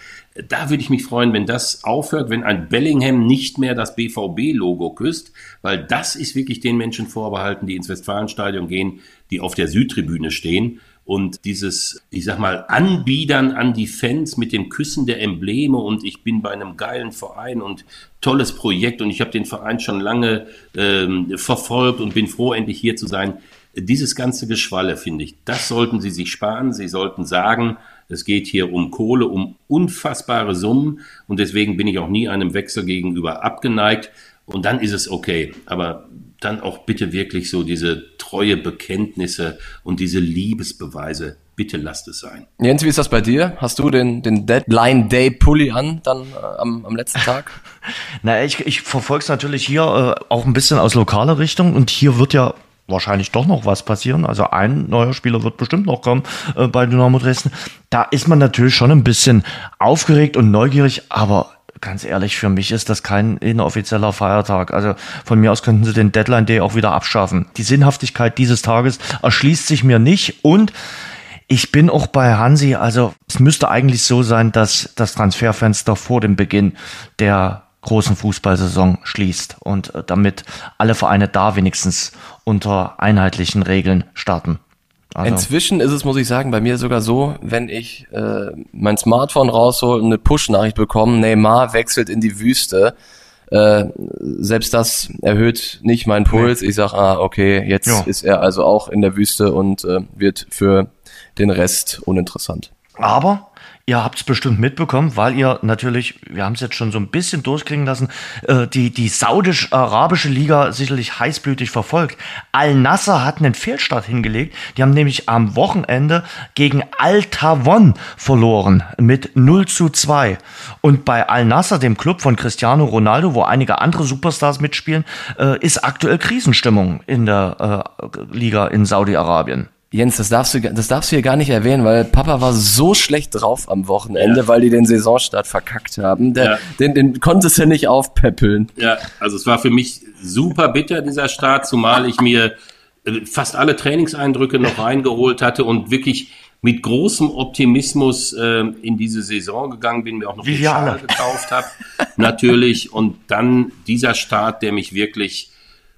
Da würde ich mich freuen, wenn das aufhört, wenn ein Bellingham nicht mehr das BVB-Logo küsst, weil das ist wirklich den Menschen vorbehalten, die ins Westfalenstadion gehen, die auf der Südtribüne stehen und dieses, ich sag mal, Anbiedern an die Fans mit dem Küssen der Embleme und ich bin bei einem geilen Verein und tolles Projekt und ich habe den Verein schon lange ähm, verfolgt und bin froh, endlich hier zu sein. Dieses ganze Geschwalle, finde ich, das sollten Sie sich sparen. Sie sollten sagen, es geht hier um Kohle, um unfassbare Summen und deswegen bin ich auch nie einem Wechsel gegenüber abgeneigt. Und dann ist es okay. Aber dann auch bitte wirklich so diese treue Bekenntnisse und diese Liebesbeweise. Bitte lasst es sein. Jens, wie ist das bei dir? Hast du den, den Deadline Day Pulli an dann äh, am, am letzten Tag? Na, ich, ich verfolge es natürlich hier äh, auch ein bisschen aus lokaler Richtung und hier wird ja wahrscheinlich doch noch was passieren. Also ein neuer Spieler wird bestimmt noch kommen äh, bei Dynamo Dresden. Da ist man natürlich schon ein bisschen aufgeregt und neugierig, aber ganz ehrlich, für mich ist das kein inoffizieller Feiertag. Also von mir aus könnten sie den Deadline Day auch wieder abschaffen. Die Sinnhaftigkeit dieses Tages erschließt sich mir nicht und ich bin auch bei Hansi, also es müsste eigentlich so sein, dass das Transferfenster vor dem Beginn der großen Fußballsaison schließt und äh, damit alle Vereine da wenigstens unter einheitlichen Regeln starten. Also. Inzwischen ist es, muss ich sagen, bei mir sogar so, wenn ich äh, mein Smartphone raushole und eine Push-Nachricht bekomme, Neymar wechselt in die Wüste, äh, selbst das erhöht nicht meinen Puls. Ich sage, ah, okay, jetzt ja. ist er also auch in der Wüste und äh, wird für den Rest uninteressant. Aber Ihr habt es bestimmt mitbekommen, weil ihr natürlich, wir haben es jetzt schon so ein bisschen durchklingen lassen, äh, die, die saudisch-arabische Liga sicherlich heißblütig verfolgt. Al-Nasser hat einen Fehlstart hingelegt. Die haben nämlich am Wochenende gegen Al-Tawon verloren mit 0 zu 2. Und bei Al-Nasser, dem Club von Cristiano Ronaldo, wo einige andere Superstars mitspielen, äh, ist aktuell Krisenstimmung in der äh, Liga in Saudi-Arabien. Jens, das darfst du, das darfst du hier gar nicht erwähnen, weil Papa war so schlecht drauf am Wochenende, ja. weil die den Saisonstart verkackt haben. Der, ja. den, den konntest du nicht aufpäppeln. Ja, also es war für mich super bitter, dieser Start, zumal ich mir äh, fast alle Trainingseindrücke noch reingeholt hatte und wirklich mit großem Optimismus äh, in diese Saison gegangen bin, mir auch noch Wie den Schal gekauft habe, natürlich. Und dann dieser Start, der mich wirklich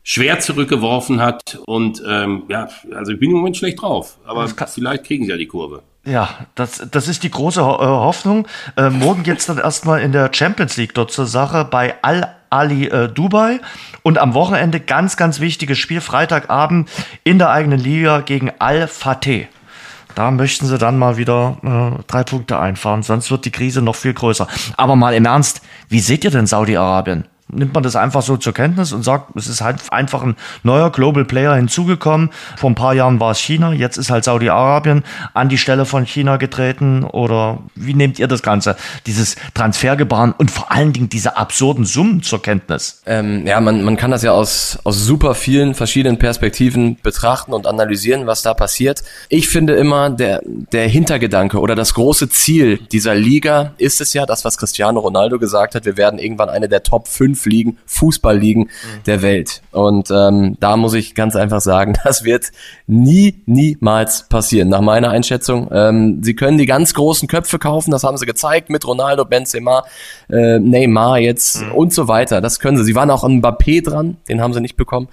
schwer zurückgeworfen hat. Und ähm, ja, also ich bin im Moment schlecht drauf, aber vielleicht kriegen sie ja die Kurve. Ja, das, das ist die große Ho äh, Hoffnung. Äh, morgen geht's dann erstmal in der Champions League dort zur Sache bei Al Ali äh, Dubai. Und am Wochenende ganz, ganz wichtiges Spiel, Freitagabend in der eigenen Liga gegen Al-Fateh. Da möchten sie dann mal wieder äh, drei Punkte einfahren, sonst wird die Krise noch viel größer. Aber mal im Ernst, wie seht ihr denn Saudi-Arabien? Nimmt man das einfach so zur Kenntnis und sagt, es ist halt einfach ein neuer Global Player hinzugekommen. Vor ein paar Jahren war es China, jetzt ist halt Saudi-Arabien an die Stelle von China getreten. Oder wie nehmt ihr das Ganze, dieses Transfergebaren und vor allen Dingen diese absurden Summen zur Kenntnis? Ähm, ja, man, man kann das ja aus, aus super vielen verschiedenen Perspektiven betrachten und analysieren, was da passiert. Ich finde immer, der, der Hintergedanke oder das große Ziel dieser Liga ist es ja, das, was Cristiano Ronaldo gesagt hat, wir werden irgendwann eine der Top 5 fünf Ligen, Fußballligen mhm. der Welt. Und ähm, da muss ich ganz einfach sagen, das wird nie, niemals passieren, nach meiner Einschätzung. Ähm, sie können die ganz großen Köpfe kaufen, das haben sie gezeigt mit Ronaldo, Benzema, äh, Neymar jetzt mhm. und so weiter. Das können sie. Sie waren auch an Mbappé dran, den haben sie nicht bekommen.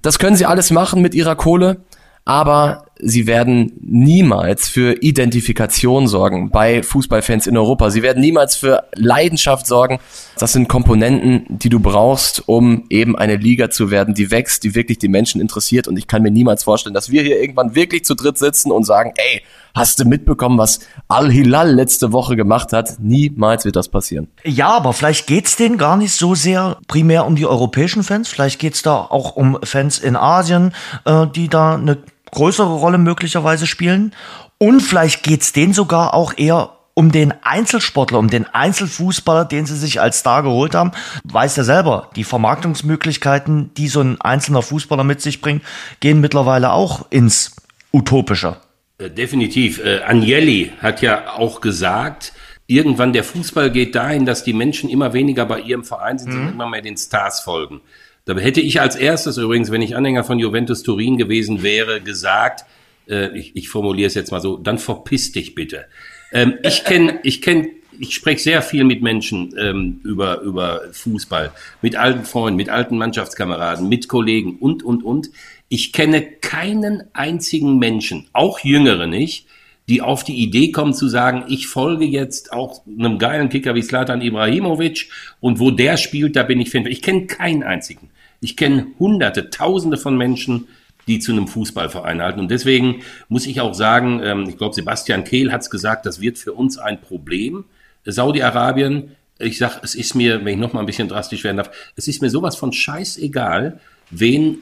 Das können sie alles machen mit ihrer Kohle aber sie werden niemals für Identifikation sorgen bei Fußballfans in Europa. Sie werden niemals für Leidenschaft sorgen. Das sind Komponenten, die du brauchst, um eben eine Liga zu werden, die wächst, die wirklich die Menschen interessiert. Und ich kann mir niemals vorstellen, dass wir hier irgendwann wirklich zu dritt sitzen und sagen, ey, hast du mitbekommen, was Al-Hilal letzte Woche gemacht hat? Niemals wird das passieren. Ja, aber vielleicht geht's denen gar nicht so sehr primär um die europäischen Fans. Vielleicht geht's da auch um Fans in Asien, äh, die da eine größere Rolle möglicherweise spielen. Und vielleicht geht's denen sogar auch eher um den Einzelsportler, um den Einzelfußballer, den sie sich als Star geholt haben. Weiß ja selber, die Vermarktungsmöglichkeiten, die so ein einzelner Fußballer mit sich bringt, gehen mittlerweile auch ins Utopische. Äh, definitiv. Äh, Agnelli hat ja auch gesagt, irgendwann der Fußball geht dahin, dass die Menschen immer weniger bei ihrem Verein sind, mhm. sondern immer mehr den Stars folgen. Da hätte ich als erstes übrigens, wenn ich Anhänger von Juventus Turin gewesen wäre, gesagt, äh, ich, ich formuliere es jetzt mal so, dann verpiss dich bitte. Ähm, ich kenne, ich kenne, ich spreche sehr viel mit Menschen ähm, über, über Fußball, mit alten Freunden, mit alten Mannschaftskameraden, mit Kollegen und, und, und. Ich kenne keinen einzigen Menschen, auch Jüngere nicht, die auf die Idee kommen zu sagen, ich folge jetzt auch einem geilen Kicker wie Slatan Ibrahimovic und wo der spielt, da bin ich Fan. Ich kenne keinen einzigen. Ich kenne hunderte, tausende von Menschen, die zu einem Fußballverein halten. Und deswegen muss ich auch sagen, ähm, ich glaube, Sebastian Kehl hat es gesagt, das wird für uns ein Problem. Saudi-Arabien, ich sag, es ist mir, wenn ich noch mal ein bisschen drastisch werden darf, es ist mir sowas von scheißegal, wen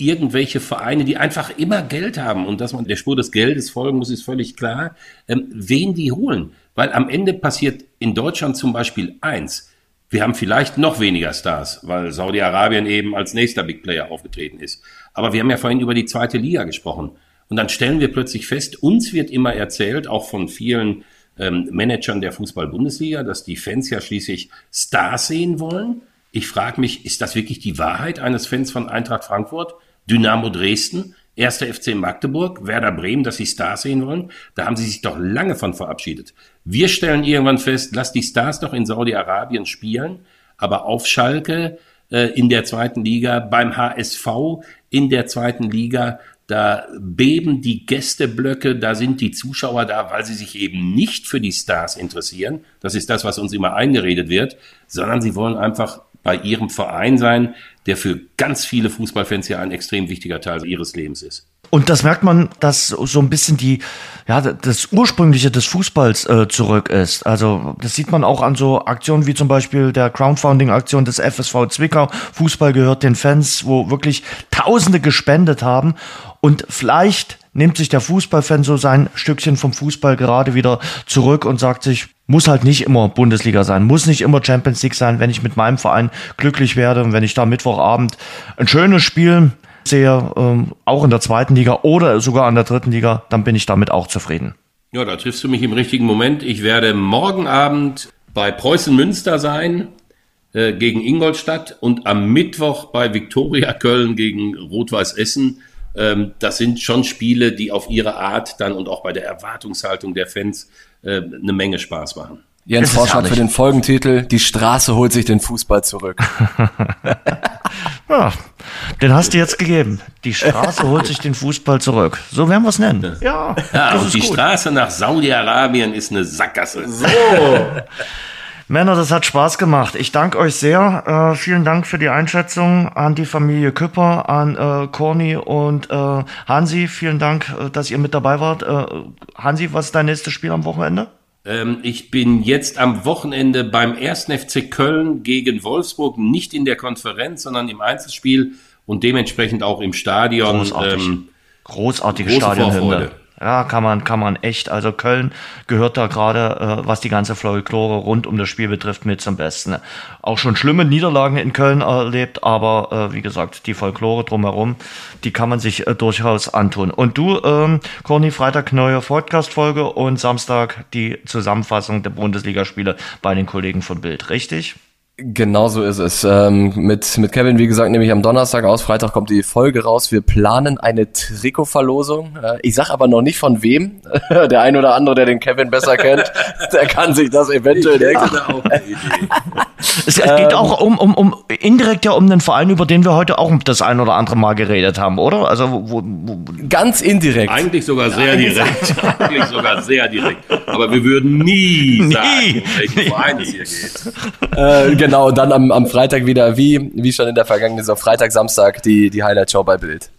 irgendwelche Vereine, die einfach immer Geld haben und dass man der Spur des Geldes folgen muss, ist völlig klar, ähm, wen die holen. Weil am Ende passiert in Deutschland zum Beispiel eins. Wir haben vielleicht noch weniger Stars, weil Saudi-Arabien eben als nächster Big Player aufgetreten ist. Aber wir haben ja vorhin über die zweite Liga gesprochen. Und dann stellen wir plötzlich fest, uns wird immer erzählt, auch von vielen ähm, Managern der Fußball-Bundesliga, dass die Fans ja schließlich Stars sehen wollen. Ich frage mich, ist das wirklich die Wahrheit eines Fans von Eintracht Frankfurt, Dynamo Dresden, 1. FC Magdeburg, Werder Bremen, dass sie Stars sehen wollen? Da haben sie sich doch lange von verabschiedet. Wir stellen irgendwann fest, lass die Stars doch in Saudi-Arabien spielen, aber auf Schalke äh, in der zweiten Liga, beim HSV in der zweiten Liga, da beben die Gästeblöcke, da sind die Zuschauer da, weil sie sich eben nicht für die Stars interessieren. Das ist das, was uns immer eingeredet wird, sondern sie wollen einfach bei ihrem Verein sein, der für ganz viele Fußballfans ja ein extrem wichtiger Teil ihres Lebens ist. Und das merkt man, dass so ein bisschen die, ja, das Ursprüngliche des Fußballs äh, zurück ist. Also das sieht man auch an so Aktionen wie zum Beispiel der Crowdfunding-Aktion des FSV Zwickau. Fußball gehört den Fans, wo wirklich Tausende gespendet haben. Und vielleicht nimmt sich der Fußballfan so sein Stückchen vom Fußball gerade wieder zurück und sagt sich, muss halt nicht immer Bundesliga sein, muss nicht immer Champions League sein, wenn ich mit meinem Verein glücklich werde und wenn ich da Mittwochabend ein schönes Spiel sehe, ähm, auch in der zweiten Liga oder sogar in der dritten Liga, dann bin ich damit auch zufrieden. Ja, da triffst du mich im richtigen Moment. Ich werde morgen Abend bei Preußen Münster sein äh, gegen Ingolstadt und am Mittwoch bei Viktoria Köln gegen Rot-Weiß Essen. Ähm, das sind schon Spiele, die auf ihre Art dann und auch bei der Erwartungshaltung der Fans äh, eine Menge Spaß machen. Jens Vorschlag für den Folgentitel, die Straße holt sich den Fußball zurück. ja, den hast du jetzt gegeben. Die Straße holt sich den Fußball zurück. So werden wir es nennen. Ja, ja und die gut. Straße nach Saudi-Arabien ist eine Sackgasse. So. Männer, das hat Spaß gemacht. Ich danke euch sehr. Äh, vielen Dank für die Einschätzung an die Familie Küpper, an äh, Corny und äh, Hansi. Vielen Dank, äh, dass ihr mit dabei wart. Äh, Hansi, was ist dein nächstes Spiel am Wochenende? Ähm, ich bin jetzt am Wochenende beim 1. FC Köln gegen Wolfsburg, nicht in der Konferenz, sondern im Einzelspiel und dementsprechend auch im Stadion. Großartig. Ähm, Großartige Stadionhymne. Ja, kann man, kann man echt. Also Köln gehört da gerade, äh, was die ganze Folklore rund um das Spiel betrifft, mit zum Besten. Auch schon schlimme Niederlagen in Köln erlebt, aber äh, wie gesagt, die Folklore drumherum, die kann man sich äh, durchaus antun. Und du, ähm, Corny, Freitag neue Podcast-Folge und Samstag die Zusammenfassung der Bundesligaspiele bei den Kollegen von Bild, richtig? Genau so ist es. Ähm, mit, mit Kevin, wie gesagt, nehme ich am Donnerstag aus. Freitag kommt die Folge raus. Wir planen eine Trikotverlosung. Äh, ich sag aber noch nicht von wem. der ein oder andere, der den Kevin besser kennt, der kann sich das eventuell denken. es geht ähm, auch um, um, um indirekt ja um den Verein, über den wir heute auch das ein oder andere Mal geredet haben, oder? Also wo, wo, ganz indirekt. Eigentlich sogar sehr direkt. Eigentlich sogar sehr direkt. Aber wir würden nie, nie sagen, um welchen Verein es hier geht. Äh, genau, dann am, am Freitag wieder, wie, wie schon in der vergangenen Saison, Freitag, Samstag, die, die Highlight-Show bei Bild.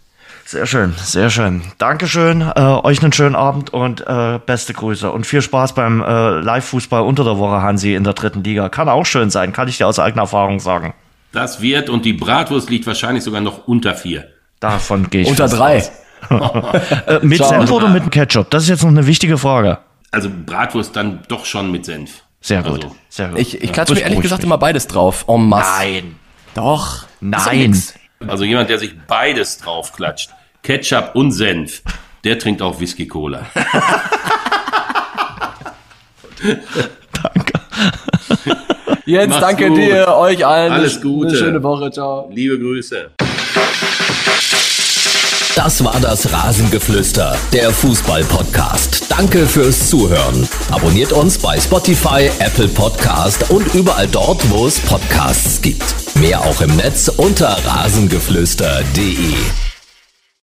Sehr schön, sehr schön. Dankeschön, äh, euch einen schönen Abend und äh, beste Grüße und viel Spaß beim äh, Live-Fußball unter der Woche, Hansi, in der dritten Liga. Kann auch schön sein, kann ich dir aus eigener Erfahrung sagen. Das wird und die Bratwurst liegt wahrscheinlich sogar noch unter vier. Davon gehe ich Unter drei. äh, mit Ciao. Senf oder mit Ketchup? Das ist jetzt noch eine wichtige Frage. Also Bratwurst dann doch schon mit Senf. Sehr gut. Also, sehr gut. Ich, ich klatsche mir ehrlich gesagt mich. immer beides drauf. En masse. Nein. Doch. Nein. Also jemand, der sich beides drauf klatscht, Ketchup und Senf, der trinkt auch Whisky Cola. danke. Jens, Macht's danke gut. dir, euch allen. Alles Gute. Eine schöne Woche. Ciao. Liebe Grüße. Das war das Rasengeflüster, der Fußball-Podcast. Danke fürs Zuhören. Abonniert uns bei Spotify, Apple Podcast und überall dort, wo es Podcasts gibt. Mehr auch im Netz unter rasengeflüster.de.